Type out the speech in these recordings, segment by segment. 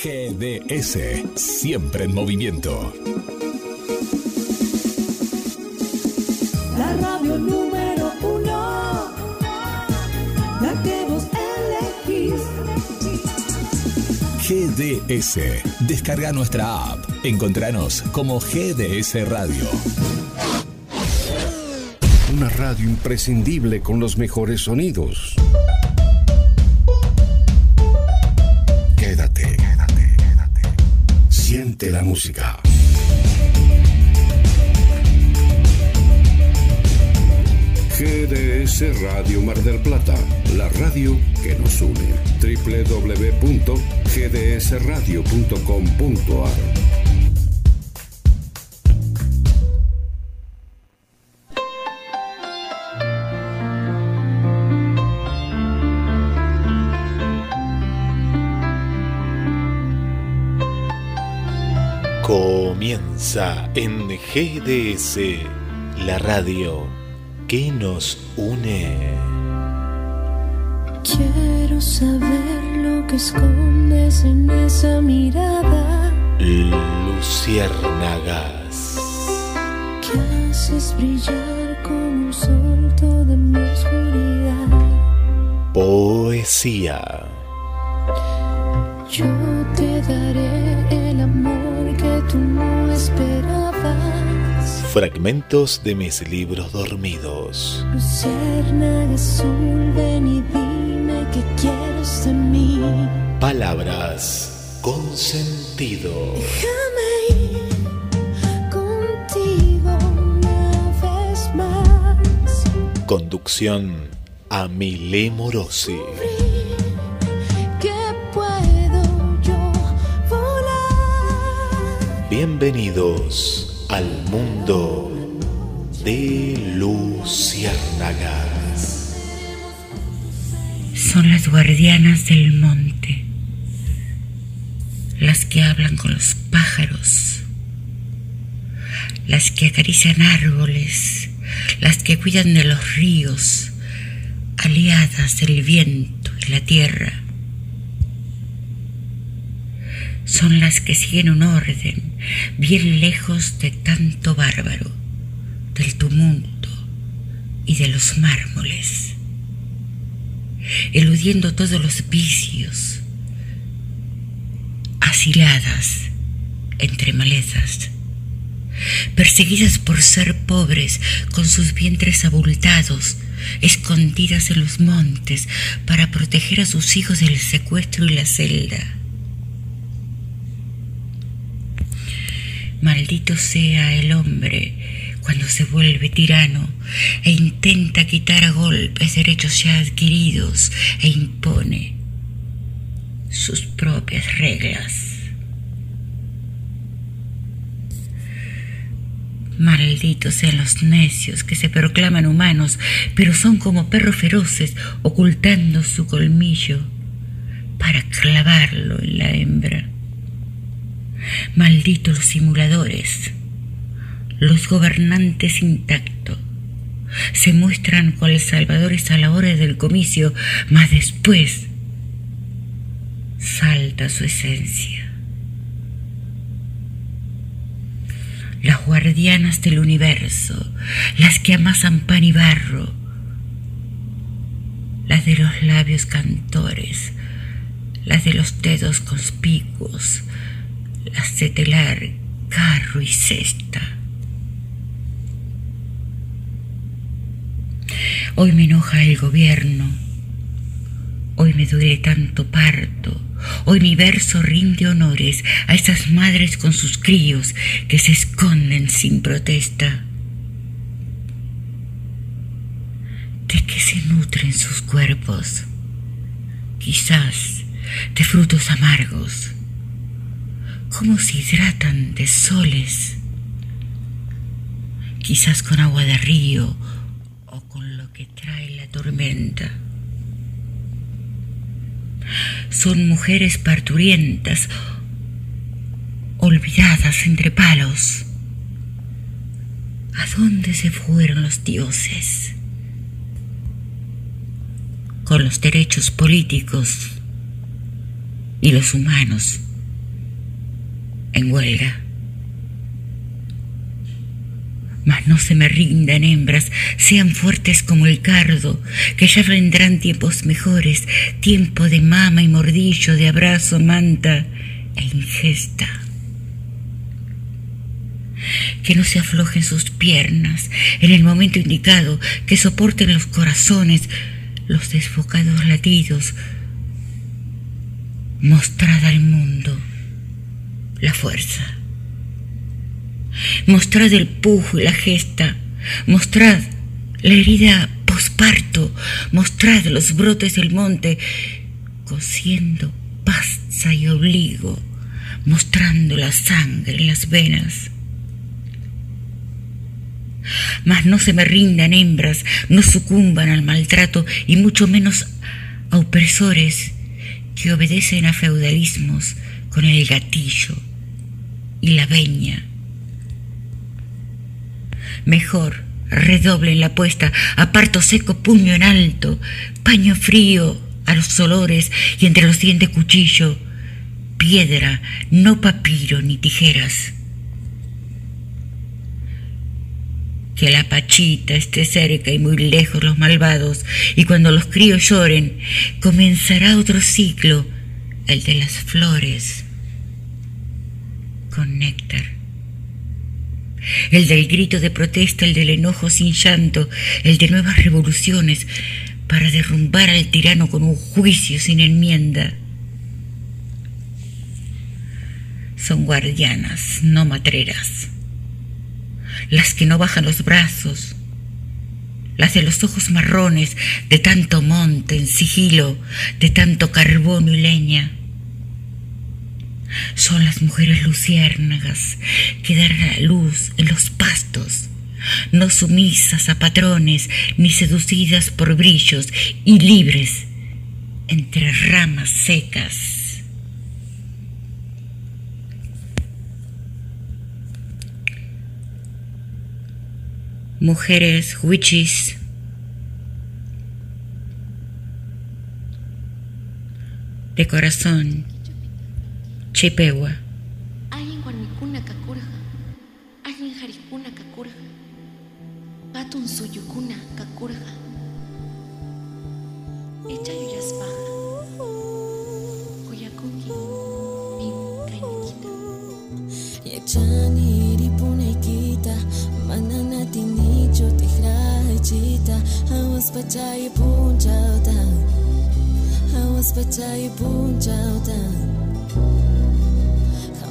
GDS, siempre en movimiento. La radio número uno, la que vos elegís. GDS, descarga nuestra app. Encontranos como GDS Radio. Una radio imprescindible con los mejores sonidos. La música. GDS Radio Mar del Plata, la radio que nos une. www.gdsradio.com.ar Comienza en GDS, la radio que nos une. Quiero saber lo que escondes en esa mirada. Luciérnagas. Que haces brillar como un sol toda mi oscuridad. Poesía. Yo te daré tú no esperabas. Fragmentos de mis libros dormidos. Luciérnaga azul, ven y dime qué quieres de mí. Palabras con sentido. Déjame ir contigo una vez más. Conducción Amile Morosi. Bienvenidos al mundo de Luciérnagas. Son las guardianas del monte, las que hablan con los pájaros, las que acarician árboles, las que cuidan de los ríos, aliadas del viento y la tierra. Son las que siguen un orden bien lejos de tanto bárbaro, del tumulto y de los mármoles eludiendo todos los vicios, asiladas entre malezas, perseguidas por ser pobres con sus vientres abultados, escondidas en los montes para proteger a sus hijos del secuestro y la celda. Maldito sea el hombre cuando se vuelve tirano e intenta quitar a golpes derechos ya adquiridos e impone sus propias reglas. Malditos sean los necios que se proclaman humanos, pero son como perros feroces ocultando su colmillo para clavarlo en la hembra. Malditos los simuladores, los gobernantes intactos. Se muestran cuales salvadores a la hora del comicio, mas después salta su esencia. Las guardianas del universo, las que amasan pan y barro, las de los labios cantores, las de los dedos conspicuos, las de telar, carro y cesta. Hoy me enoja el gobierno, hoy me duele tanto parto, hoy mi verso rinde honores a esas madres con sus críos que se esconden sin protesta. ¿De qué se nutren sus cuerpos? Quizás de frutos amargos. ¿Cómo se hidratan de soles? Quizás con agua de río o con lo que trae la tormenta. Son mujeres parturientas, olvidadas entre palos. ¿A dónde se fueron los dioses? Con los derechos políticos y los humanos en huelga. Mas no se me rindan hembras, sean fuertes como el cardo, que ya vendrán tiempos mejores, tiempo de mama y mordillo, de abrazo, manta e ingesta. Que no se aflojen sus piernas en el momento indicado, que soporten los corazones, los desfocados latidos. Mostrad al mundo la fuerza. Mostrad el pujo y la gesta. Mostrad la herida posparto. Mostrad los brotes del monte cosiendo pasta y obligo, mostrando la sangre en las venas. Mas no se me rindan hembras, no sucumban al maltrato y mucho menos a opresores que obedecen a feudalismos con el gatillo y la veña. Mejor redoblen la apuesta, aparto seco, puño en alto, paño frío a los olores y entre los dientes cuchillo, piedra, no papiro ni tijeras. Que la pachita esté cerca y muy lejos los malvados, y cuando los críos lloren, comenzará otro ciclo, el de las flores, con néctar. El del grito de protesta, el del enojo sin llanto, el de nuevas revoluciones, para derrumbar al tirano con un juicio sin enmienda. Son guardianas, no matreras las que no bajan los brazos, las de los ojos marrones de tanto monte en sigilo, de tanto carbón y leña. Son las mujeres luciérnagas que dan la luz en los pastos, no sumisas a patrones ni seducidas por brillos y libres entre ramas secas. mujeres huichis, de corazón, chipegua. Alguien guarmicuna kakurja, alguien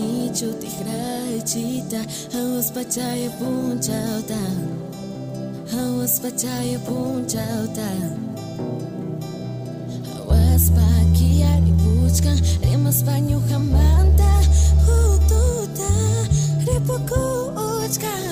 nicio, tihra echita, hawas pachaya punchauta, hawas pachaya punchauta. Hawas pakia i buchka, rimas panyu jamanta, hututa, ripoku ochka.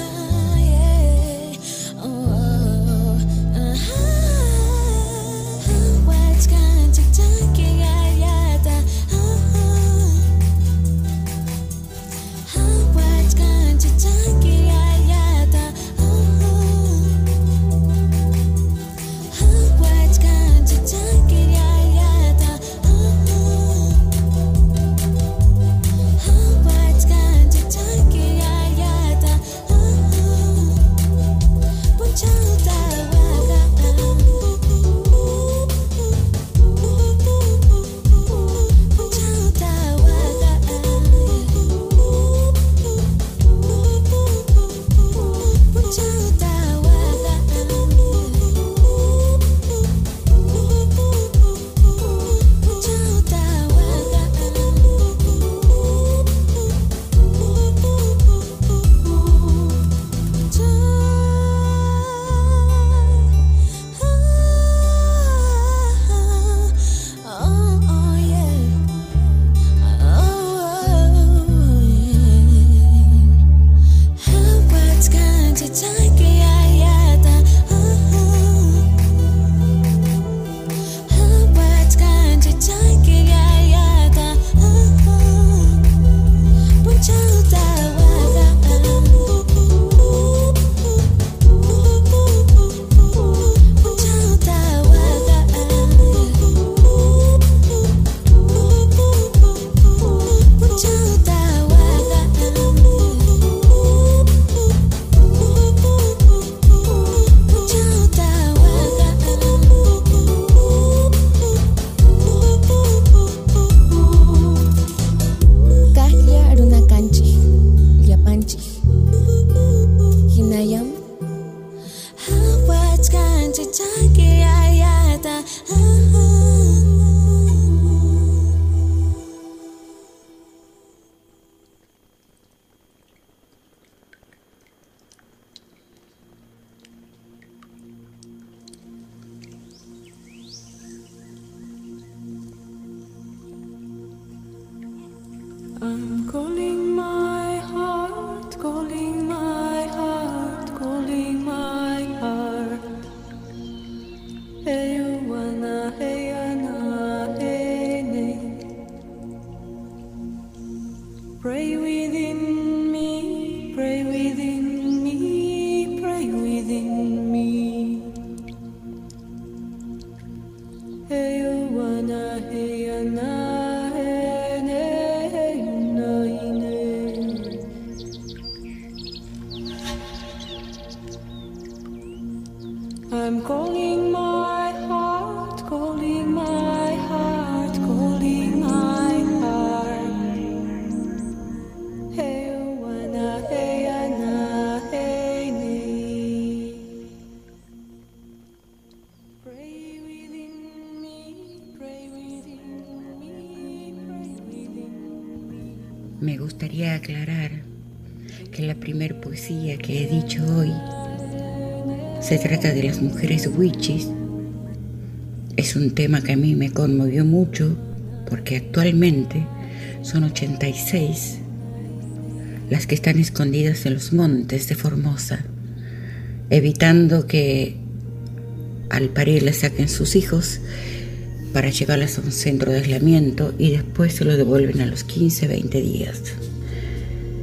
Mujeres witches. Es un tema que a mí me conmovió mucho porque actualmente son 86 las que están escondidas en los montes de Formosa, evitando que al parir les saquen sus hijos para llevarlas a un centro de aislamiento y después se lo devuelven a los 15, 20 días.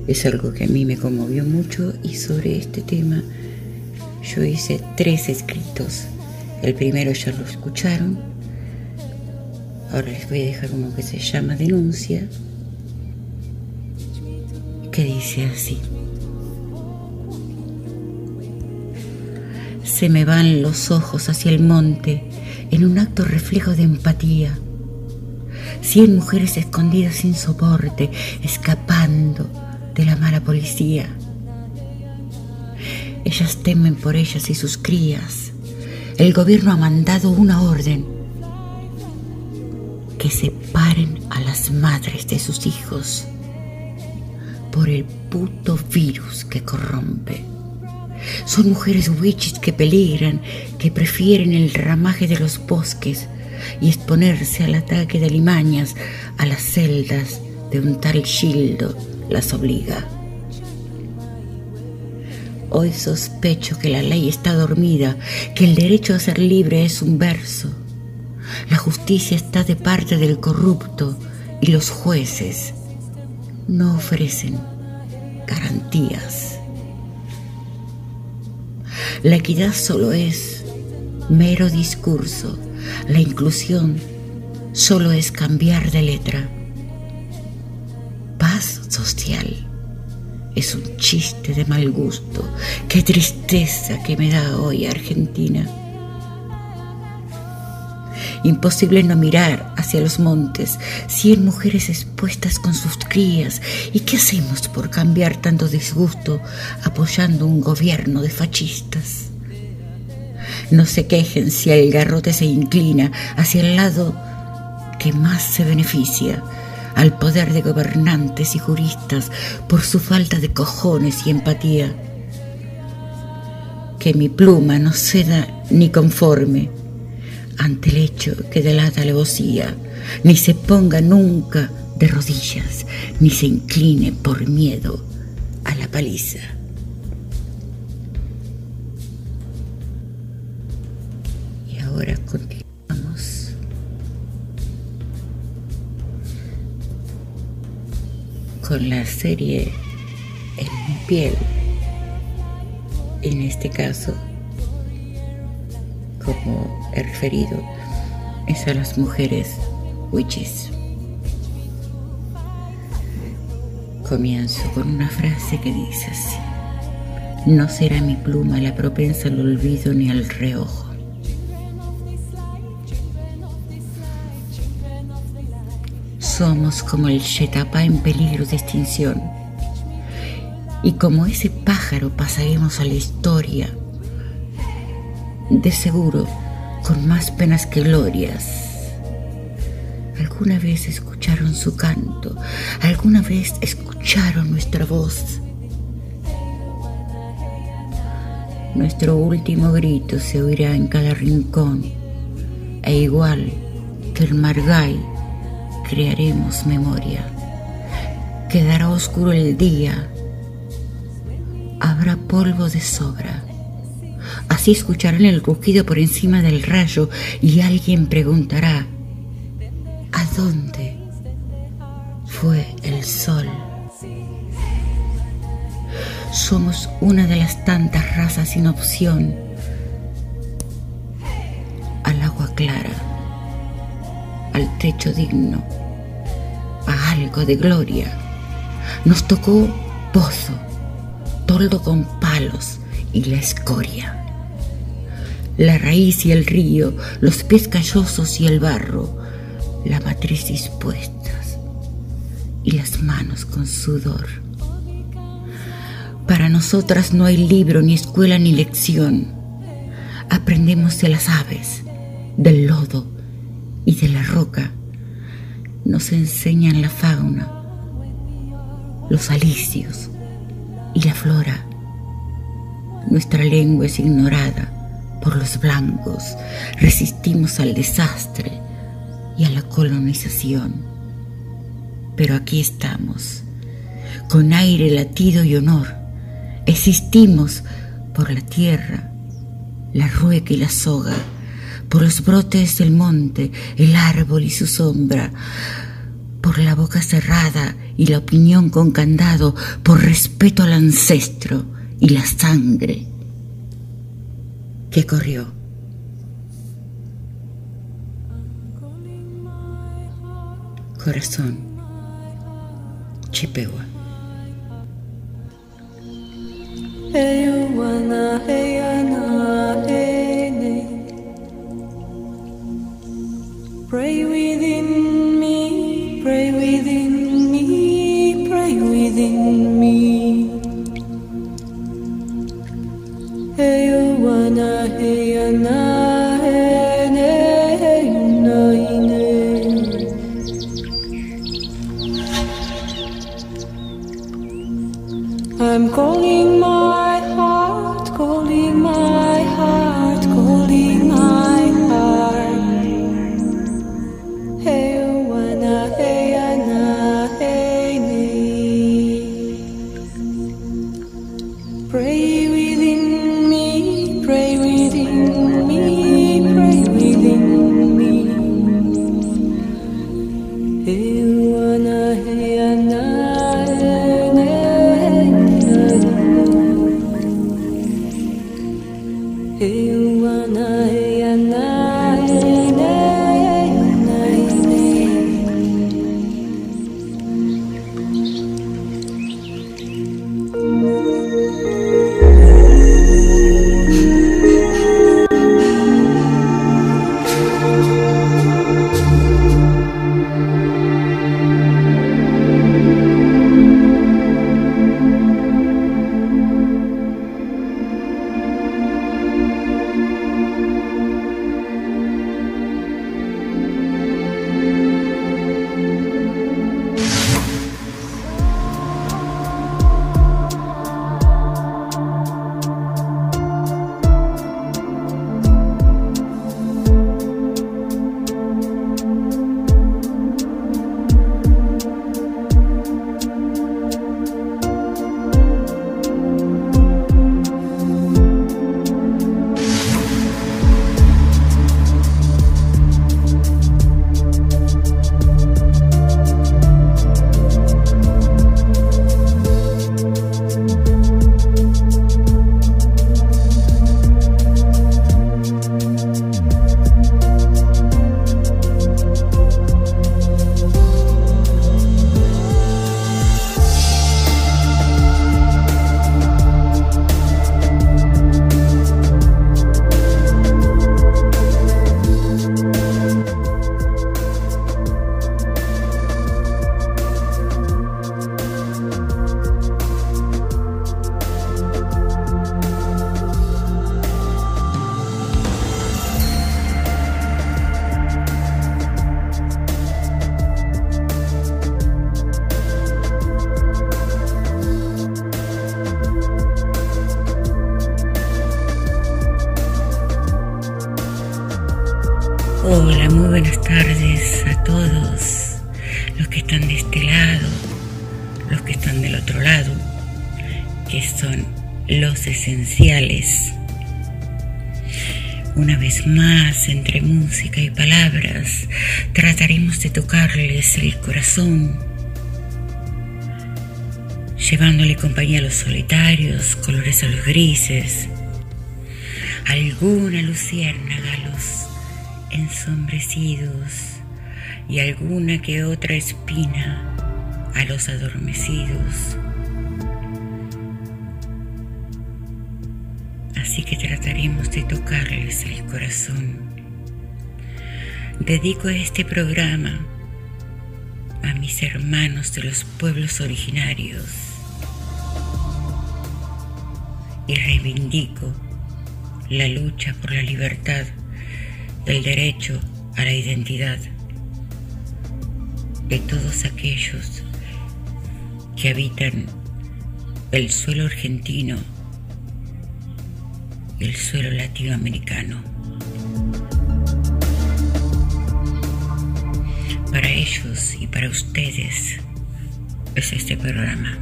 Es algo que a mí me conmovió mucho y sobre este tema yo hice tres escritos. El primero ya lo escucharon. Ahora les voy a dejar uno que se llama Denuncia, que dice así. Se me van los ojos hacia el monte en un acto reflejo de empatía. Cien mujeres escondidas sin soporte, escapando de la mala policía. Ellas temen por ellas y sus crías. El gobierno ha mandado una orden que separen a las madres de sus hijos por el puto virus que corrompe. Son mujeres witches que peligran, que prefieren el ramaje de los bosques y exponerse al ataque de limañas a las celdas de un tal Gildo las obliga. Hoy sospecho que la ley está dormida, que el derecho a ser libre es un verso. La justicia está de parte del corrupto y los jueces no ofrecen garantías. La equidad solo es mero discurso, la inclusión solo es cambiar de letra. Paz social es un chiste de mal gusto. Qué tristeza que me da hoy Argentina. Imposible no mirar hacia los montes, cien mujeres expuestas con sus crías. ¿Y qué hacemos por cambiar tanto disgusto apoyando un gobierno de fascistas? No se quejen si el garrote se inclina hacia el lado que más se beneficia, al poder de gobernantes y juristas por su falta de cojones y empatía. Que mi pluma no ceda ni conforme ante el hecho que delata alevosía, ni se ponga nunca de rodillas, ni se incline por miedo a la paliza. Con la serie En mi piel. En este caso, como he referido, es a las mujeres witches. Comienzo con una frase que dice así. No será mi pluma la propensa al olvido ni al reojo. Somos como el Shetapá en peligro de extinción. Y como ese pájaro pasaremos a la historia de seguro con más penas que glorias. ¿Alguna vez escucharon su canto? ¿Alguna vez escucharon nuestra voz? Nuestro último grito se oirá en cada rincón, e igual que el Margay, crearemos memoria. Quedará oscuro el día. Habrá polvo de sobra. Así escucharán el rugido por encima del rayo y alguien preguntará, ¿a dónde fue el sol? Somos una de las tantas razas sin opción al agua clara, al techo digno, a algo de gloria. Nos tocó pozo, toldo con palos y la escoria. La raíz y el río, los pies callosos y el barro, la matriz dispuestas y las manos con sudor. Para nosotras no hay libro, ni escuela, ni lección. Aprendemos de las aves, del lodo y de la roca. Nos enseñan la fauna, los alicios y la flora. Nuestra lengua es ignorada por los blancos. Resistimos al desastre y a la colonización. Pero aquí estamos, con aire, latido y honor Existimos por la tierra, la rueca y la soga, por los brotes del monte, el árbol y su sombra, por la boca cerrada y la opinión con candado, por respeto al ancestro y la sangre que corrió. Corazón, Chippewa. Hey, calling esenciales. Una vez más, entre música y palabras, trataremos de tocarles el corazón, llevándole compañía a los solitarios, colores a los grises, alguna luciérnaga a los ensombrecidos y alguna que otra espina a los adormecidos. Trataremos de tocarles el corazón. Dedico este programa a mis hermanos de los pueblos originarios y reivindico la lucha por la libertad, el derecho a la identidad de todos aquellos que habitan el suelo argentino y el suelo latinoamericano. Para ellos y para ustedes es este programa.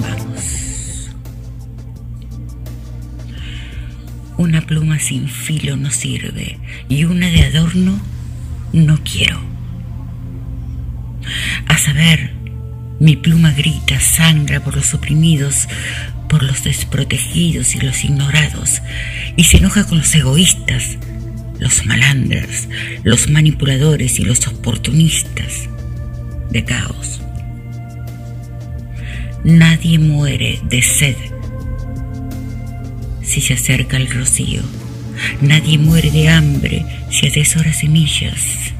Vamos. Una pluma sin filo no sirve y una de adorno no quiero. A saber, mi pluma grita, sangra por los oprimidos, por los desprotegidos y los ignorados, y se enoja con los egoístas, los malandras, los manipuladores y los oportunistas de caos. Nadie muere de sed si se acerca al rocío. Nadie muere de hambre si atesora semillas.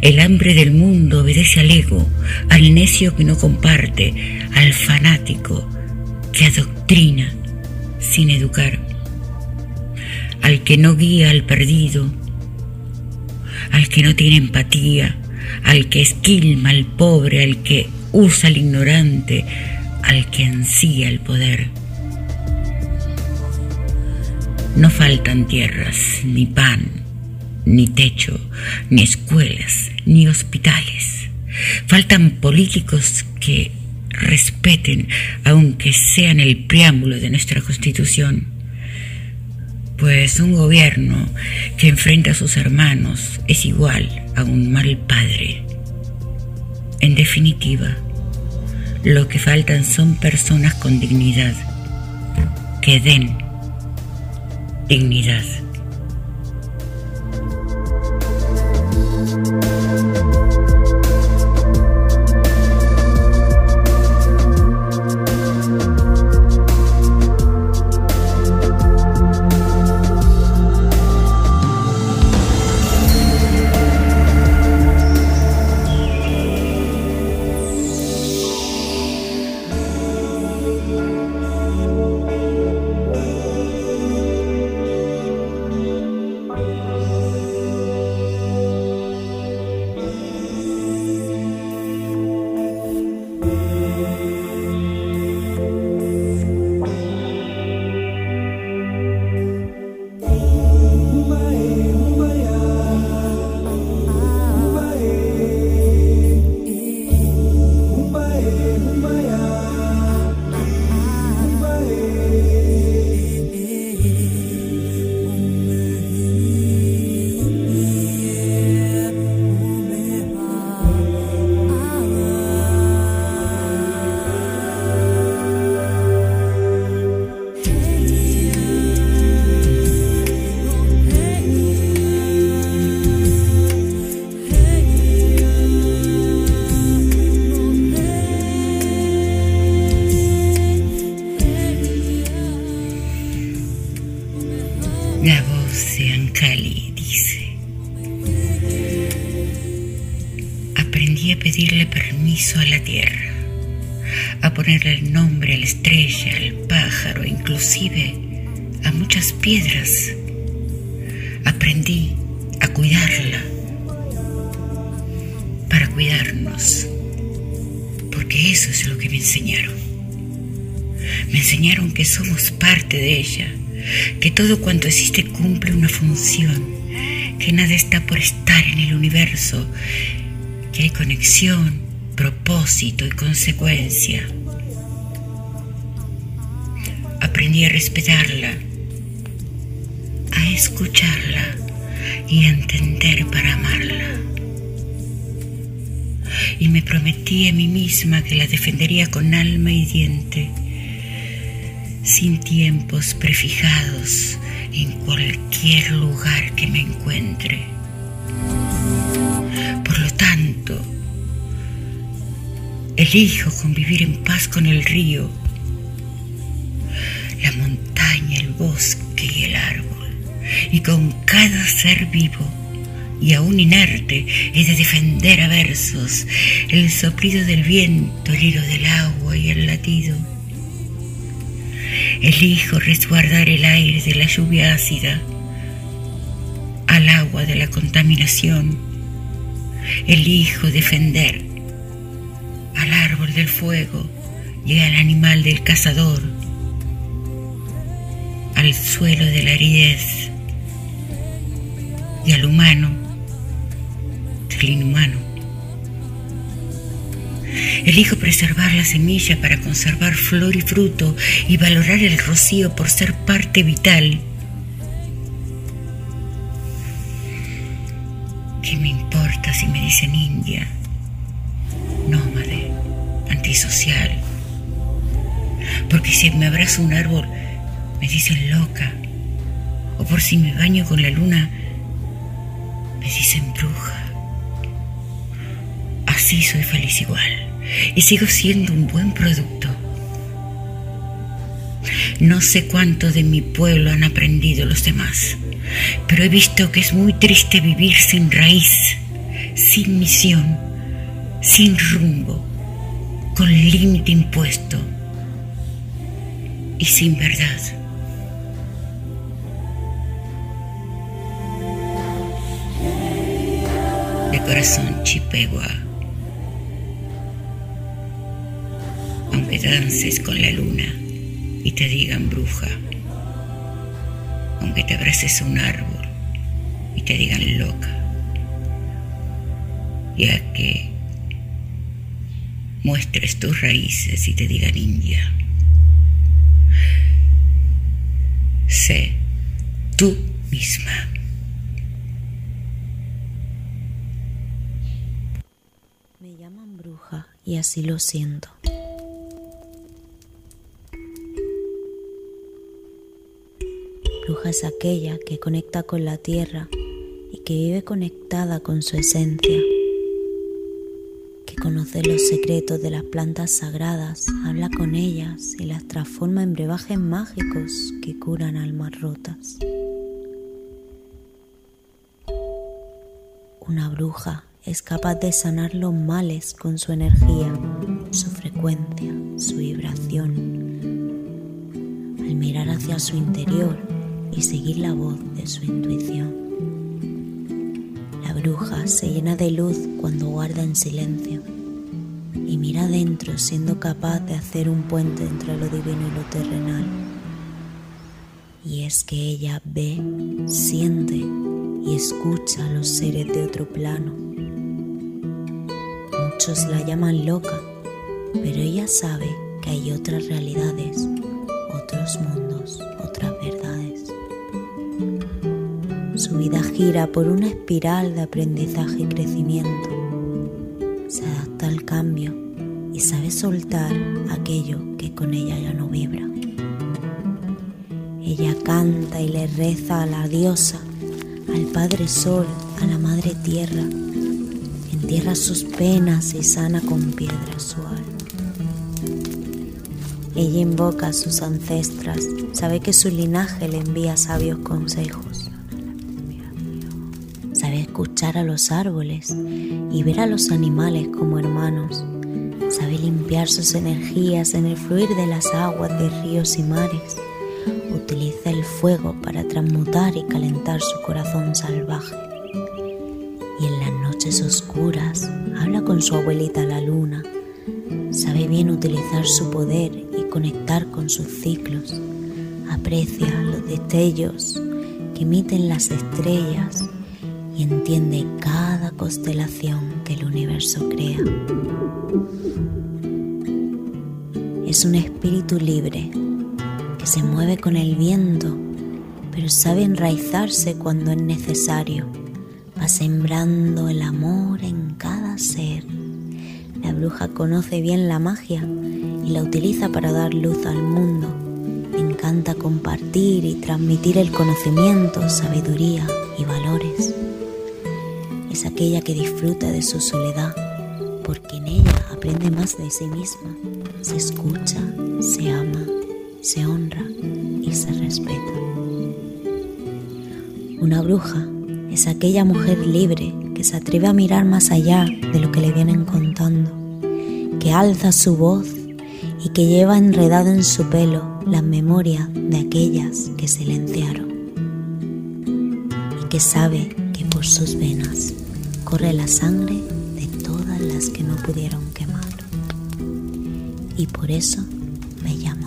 El hambre del mundo obedece al ego, al necio que no comparte, al fanático que adoctrina sin educar, al que no guía al perdido, al que no tiene empatía, al que esquilma al pobre, al que usa al ignorante, al que ansía el poder. No faltan tierras, ni pan, ni techo, ni escuelas, ni hospitales. Faltan políticos que respeten, aunque sean el preámbulo de nuestra constitución. Pues un gobierno que enfrenta a sus hermanos es igual a un mal padre. En definitiva, lo que faltan son personas con dignidad, que den dignidad. Todo cuanto existe cumple una función, que nada está por estar en el universo, que hay conexión, propósito y consecuencia. Aprendí a respetarla, a escucharla y a entender para amarla. Y me prometí a mí misma que la defendería con alma y diente, sin tiempos prefijados en cualquier lugar que me encuentre. Por lo tanto, elijo convivir en paz con el río, la montaña, el bosque y el árbol, y con cada ser vivo y aún inerte he de defender a versos el soplido del viento, el hilo del agua y el latido. Elijo resguardar el aire de la lluvia ácida al agua de la contaminación. Elijo defender al árbol del fuego y al animal del cazador, al suelo de la aridez y al humano del inhumano. Elijo preservar la semilla para conservar flor y fruto y valorar el rocío por ser parte vital. ¿Qué me importa si me dicen india, nómade, antisocial? Porque si me abrazo un árbol, me dicen loca. O por si me baño con la luna, me dicen bruja. Así soy feliz igual y sigo siendo un buen producto. No sé cuánto de mi pueblo han aprendido los demás, pero he visto que es muy triste vivir sin raíz, sin misión, sin rumbo, con límite impuesto y sin verdad. De corazón chipegua. Aunque dances con la luna y te digan bruja, aunque te abraces a un árbol y te digan loca, ya que muestres tus raíces y te digan india. Sé tú misma. Me llaman bruja y así lo siento. Es aquella que conecta con la tierra y que vive conectada con su esencia, que conoce los secretos de las plantas sagradas, habla con ellas y las transforma en brebajes mágicos que curan almas rotas. Una bruja es capaz de sanar los males con su energía, su frecuencia, su vibración. Al mirar hacia su interior, y seguir la voz de su intuición. La bruja se llena de luz cuando guarda en silencio y mira adentro siendo capaz de hacer un puente entre lo divino y lo terrenal. Y es que ella ve, siente y escucha a los seres de otro plano. Muchos la llaman loca, pero ella sabe que hay otras realidades, otros mundos, otras verdades. Su vida gira por una espiral de aprendizaje y crecimiento. Se adapta al cambio y sabe soltar aquello que con ella ya no vibra. Ella canta y le reza a la diosa, al Padre Sol, a la Madre Tierra. Entierra sus penas y sana con piedra su alma. Ella invoca a sus ancestras, sabe que su linaje le envía sabios consejos. Escuchar a los árboles y ver a los animales como hermanos. Sabe limpiar sus energías en el fluir de las aguas de ríos y mares. Utiliza el fuego para transmutar y calentar su corazón salvaje. Y en las noches oscuras habla con su abuelita la luna. Sabe bien utilizar su poder y conectar con sus ciclos. Aprecia los destellos que emiten las estrellas entiende cada constelación que el universo crea. es un espíritu libre que se mueve con el viento, pero sabe enraizarse cuando es necesario. Va sembrando el amor en cada ser. La bruja conoce bien la magia y la utiliza para dar luz al mundo. Encanta compartir y transmitir el conocimiento, sabiduría y valores. Es aquella que disfruta de su soledad porque en ella aprende más de sí misma, se escucha, se ama, se honra y se respeta. Una bruja es aquella mujer libre que se atreve a mirar más allá de lo que le vienen contando, que alza su voz y que lleva enredado en su pelo la memoria de aquellas que silenciaron y que sabe que por sus venas corre la sangre de todas las que no pudieron quemar. Y por eso me llaman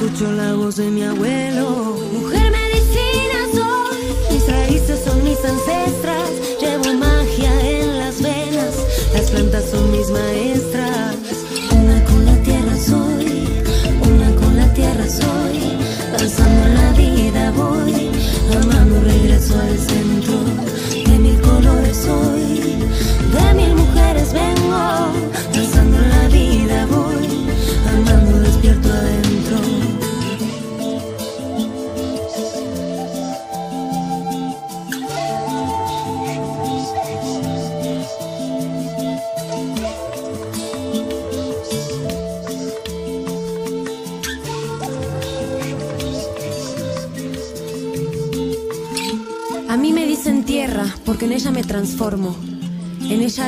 Escucho la voz de mi abuelo,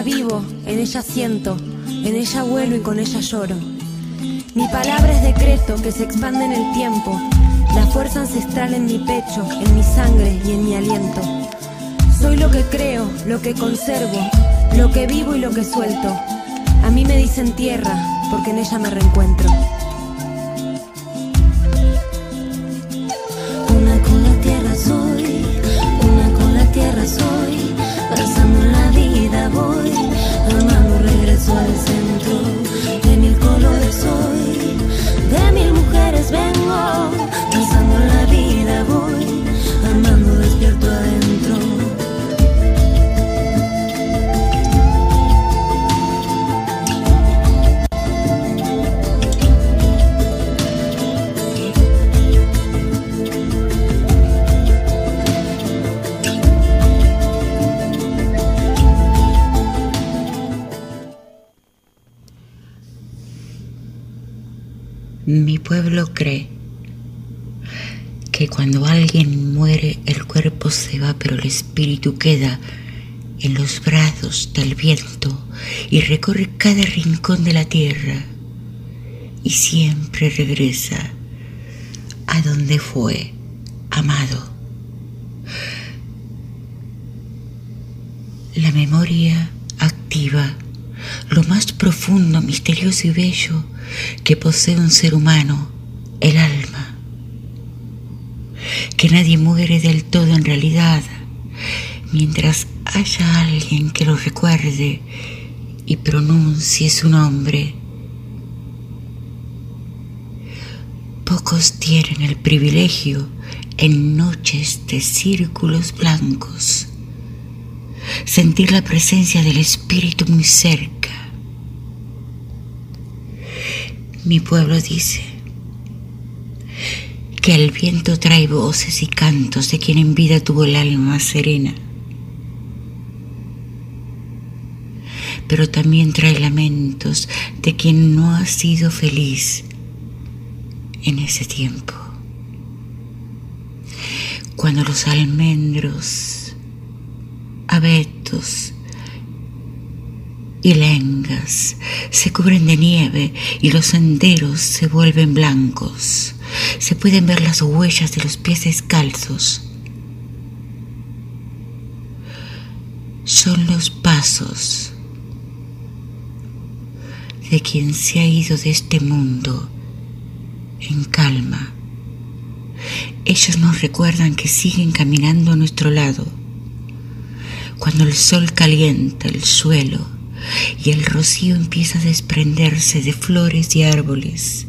vivo, en ella siento, en ella vuelo y con ella lloro. Mi palabra es decreto que se expande en el tiempo. La fuerza ancestral en mi pecho, en mi sangre y en mi aliento. Soy lo que creo, lo que conservo, lo que vivo y lo que suelto. A mí me dicen tierra porque en ella me reencuentro. Queda en los brazos del viento y recorre cada rincón de la tierra y siempre regresa a donde fue amado. La memoria activa lo más profundo, misterioso y bello que posee un ser humano, el alma. Que nadie muere del todo en realidad, Mientras haya alguien que lo recuerde y pronuncie su nombre, pocos tienen el privilegio en noches de círculos blancos, sentir la presencia del espíritu muy cerca. Mi pueblo dice que el viento trae voces y cantos de quien en vida tuvo el alma serena. Pero también trae lamentos de quien no ha sido feliz en ese tiempo. Cuando los almendros, abetos y lengas se cubren de nieve y los senderos se vuelven blancos, se pueden ver las huellas de los pies descalzos. Son los pasos de quien se ha ido de este mundo en calma. Ellos nos recuerdan que siguen caminando a nuestro lado. Cuando el sol calienta el suelo y el rocío empieza a desprenderse de flores y árboles,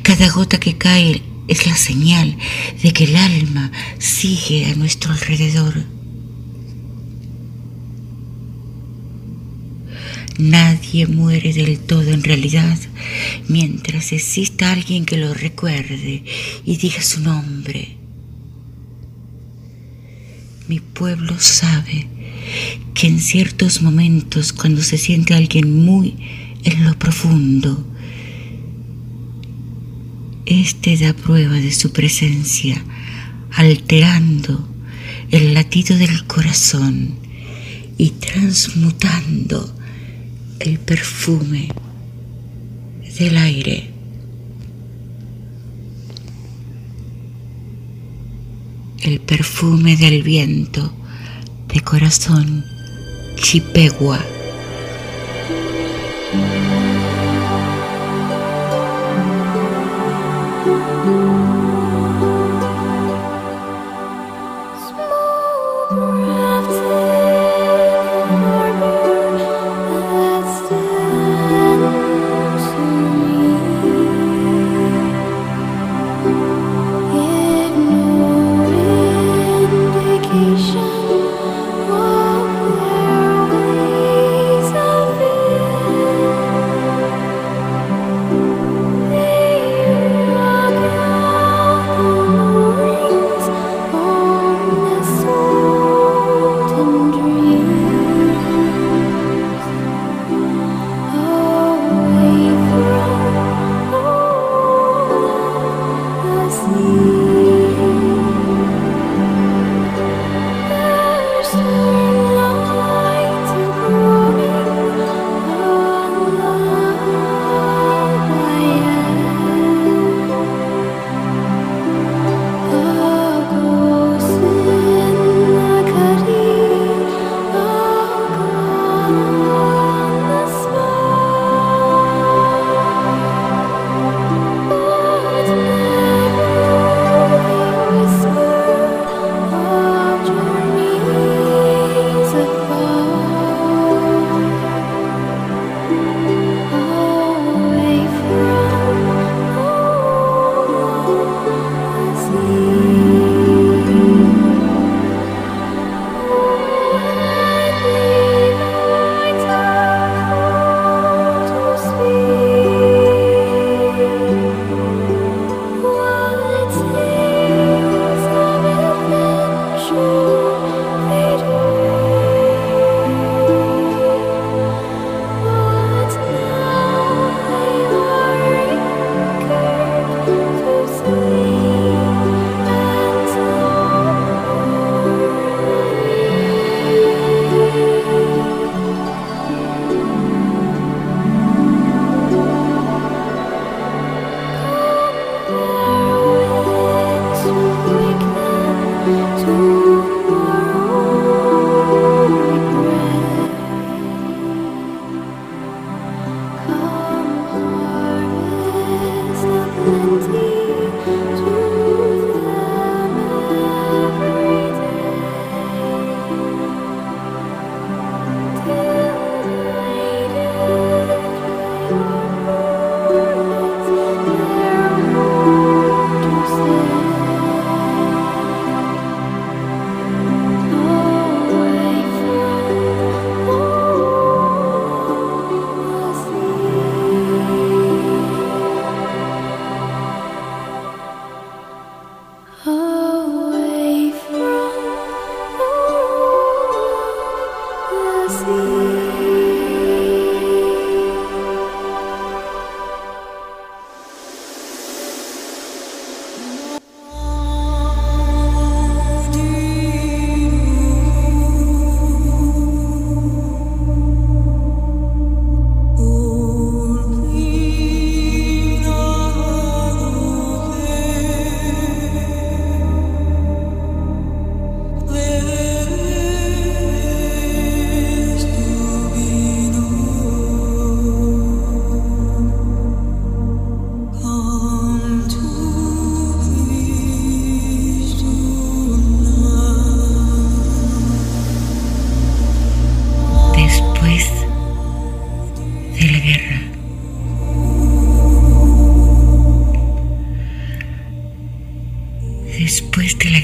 cada gota que cae es la señal de que el alma sigue a nuestro alrededor. Nadie muere del todo en realidad mientras exista alguien que lo recuerde y diga su nombre. Mi pueblo sabe que en ciertos momentos cuando se siente alguien muy en lo profundo, este da prueba de su presencia, alterando el latido del corazón y transmutando el perfume del aire. El perfume del viento de corazón chipegua.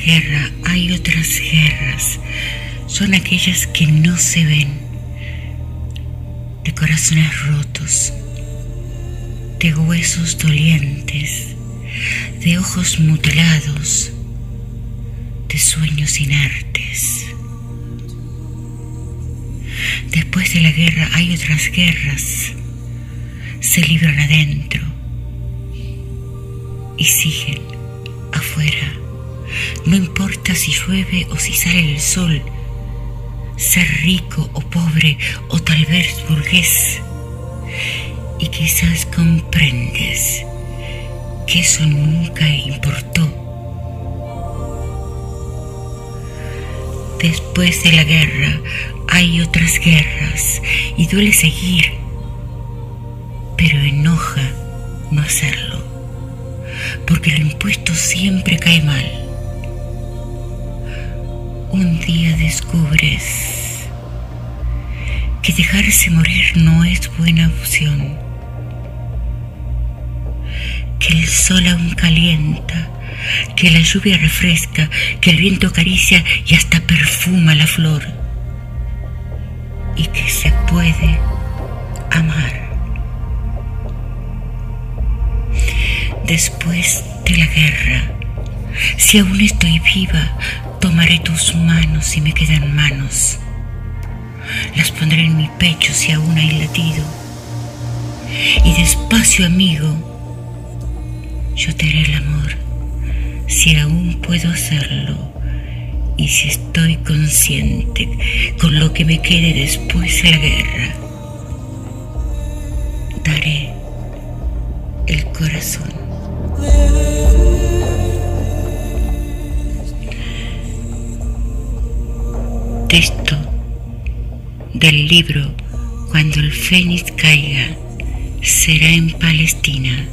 Guerra hay otras guerras. Son aquellas que no se ven. De corazones rotos. De huesos dolientes. De ojos mutilados. De sueños inertes. Después de la guerra hay otras guerras. Se libran adentro y siguen afuera. No importa si llueve o si sale el sol, ser rico o pobre o tal vez burgués. Y quizás comprendes que eso nunca importó. Después de la guerra hay otras guerras y duele seguir, pero enoja no hacerlo, porque lo impuesto siempre cae mal. Un día descubres que dejarse morir no es buena opción, que el sol aún calienta, que la lluvia refresca, que el viento acaricia y hasta perfuma la flor, y que se puede amar. Después de la guerra, si aún estoy viva, tomaré tus manos si me quedan manos. Las pondré en mi pecho si aún hay latido. Y despacio, amigo, yo te haré el amor si aún puedo hacerlo y si estoy consciente con lo que me quede después de la guerra. Daré el corazón. Texto del libro Cuando el fénix caiga será en Palestina.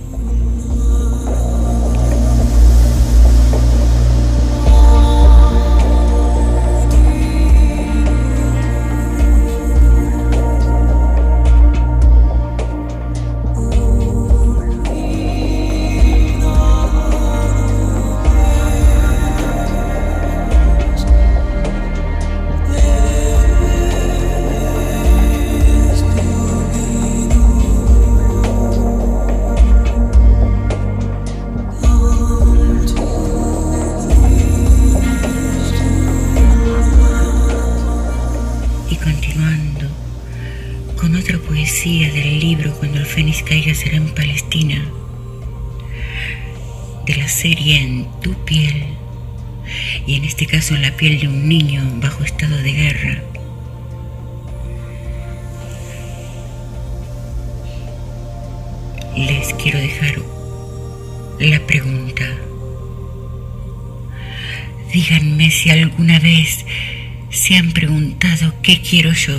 Serie En tu piel, y en este caso en la piel de un niño bajo estado de guerra. Les quiero dejar la pregunta. Díganme si alguna vez se han preguntado qué quiero yo.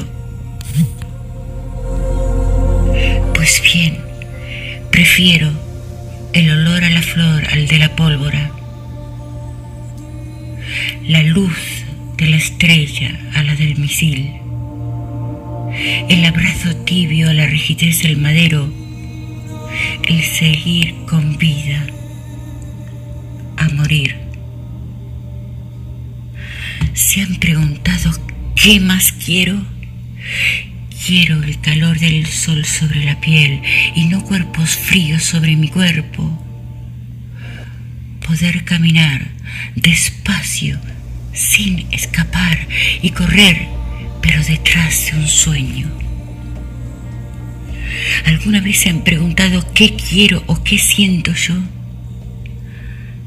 Pues bien, prefiero el olor a la flor al de la pólvora, la luz de la estrella a la del misil, el abrazo tibio a la rigidez del madero, el seguir con vida, a morir. ¿Se han preguntado qué más quiero? Quiero el calor del sol sobre la piel y no cuerpos fríos sobre mi cuerpo. Poder caminar despacio, sin escapar y correr, pero detrás de un sueño. ¿Alguna vez se han preguntado qué quiero o qué siento yo?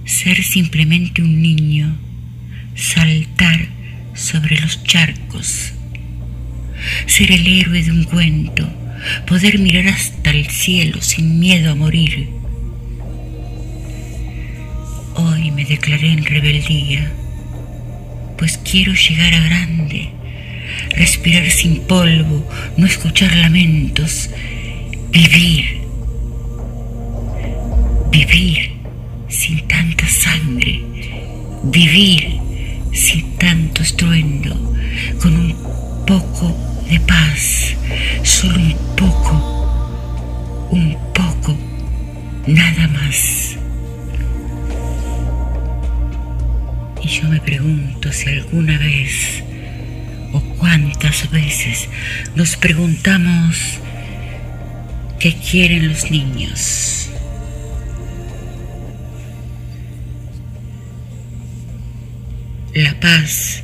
Ser simplemente un niño saltar sobre los charcos, ser el héroe de un cuento, poder mirar hasta el cielo sin miedo a morir. Hoy me declaré en rebeldía, pues quiero llegar a grande, respirar sin polvo, no escuchar lamentos, vivir, vivir sin tanta sangre, vivir sin tanto estruendo, con un poco de paz, solo un poco, un poco, nada más. Y yo Si alguna vez o cuántas veces nos preguntamos qué quieren los niños. La paz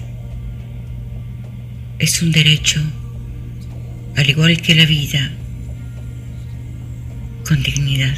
es un derecho, al igual que la vida, con dignidad.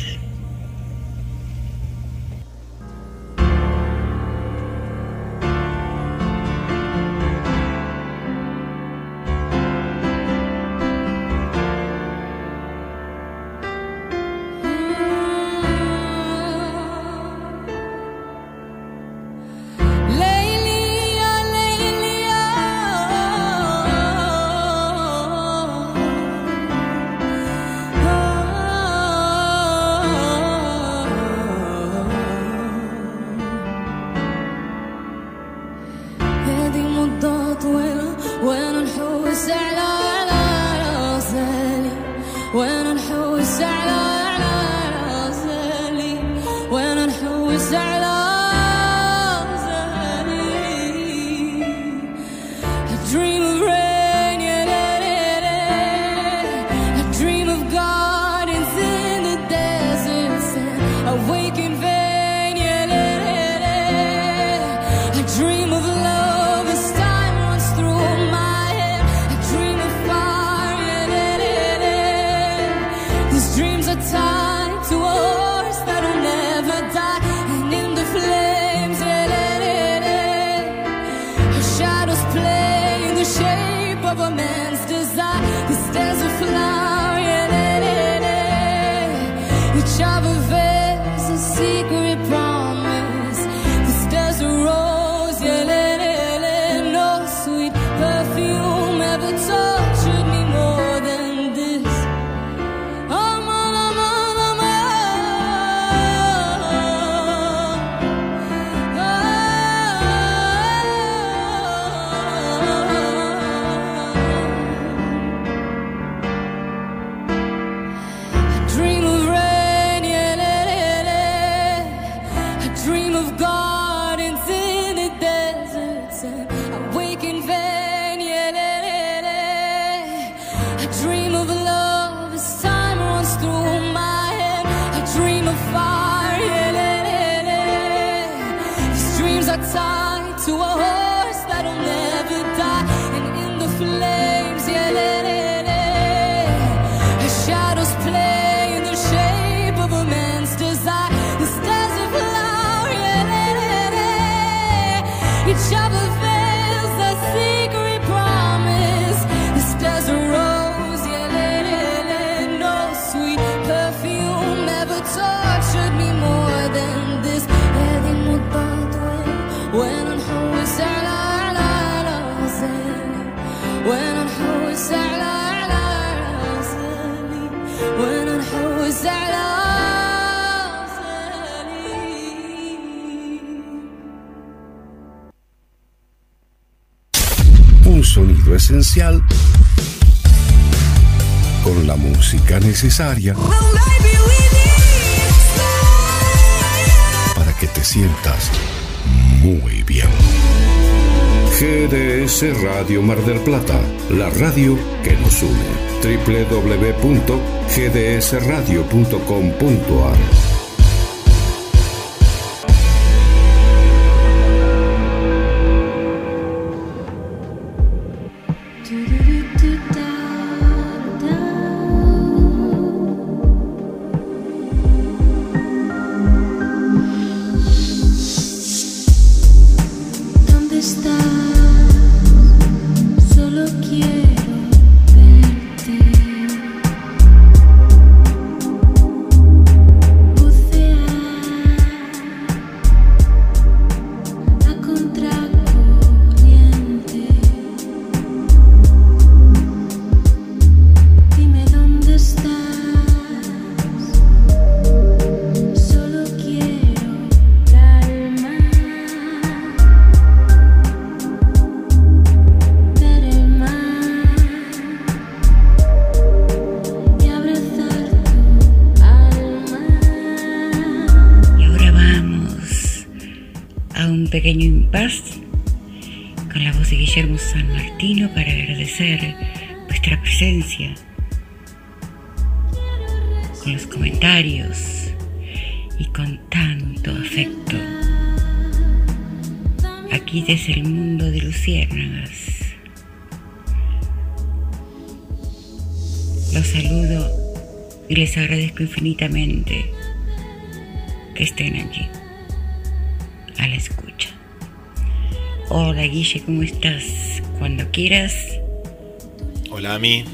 Para que te sientas muy bien. GDS Radio Mar del Plata, la radio que nos une. www.gdsradio.com.ar con los comentarios y con tanto afecto. Aquí desde el mundo de Luciérnagas. Los saludo y les agradezco infinitamente que estén allí, a la escucha. Hola Guille, ¿cómo estás? Cuando quieras. Hola a mí.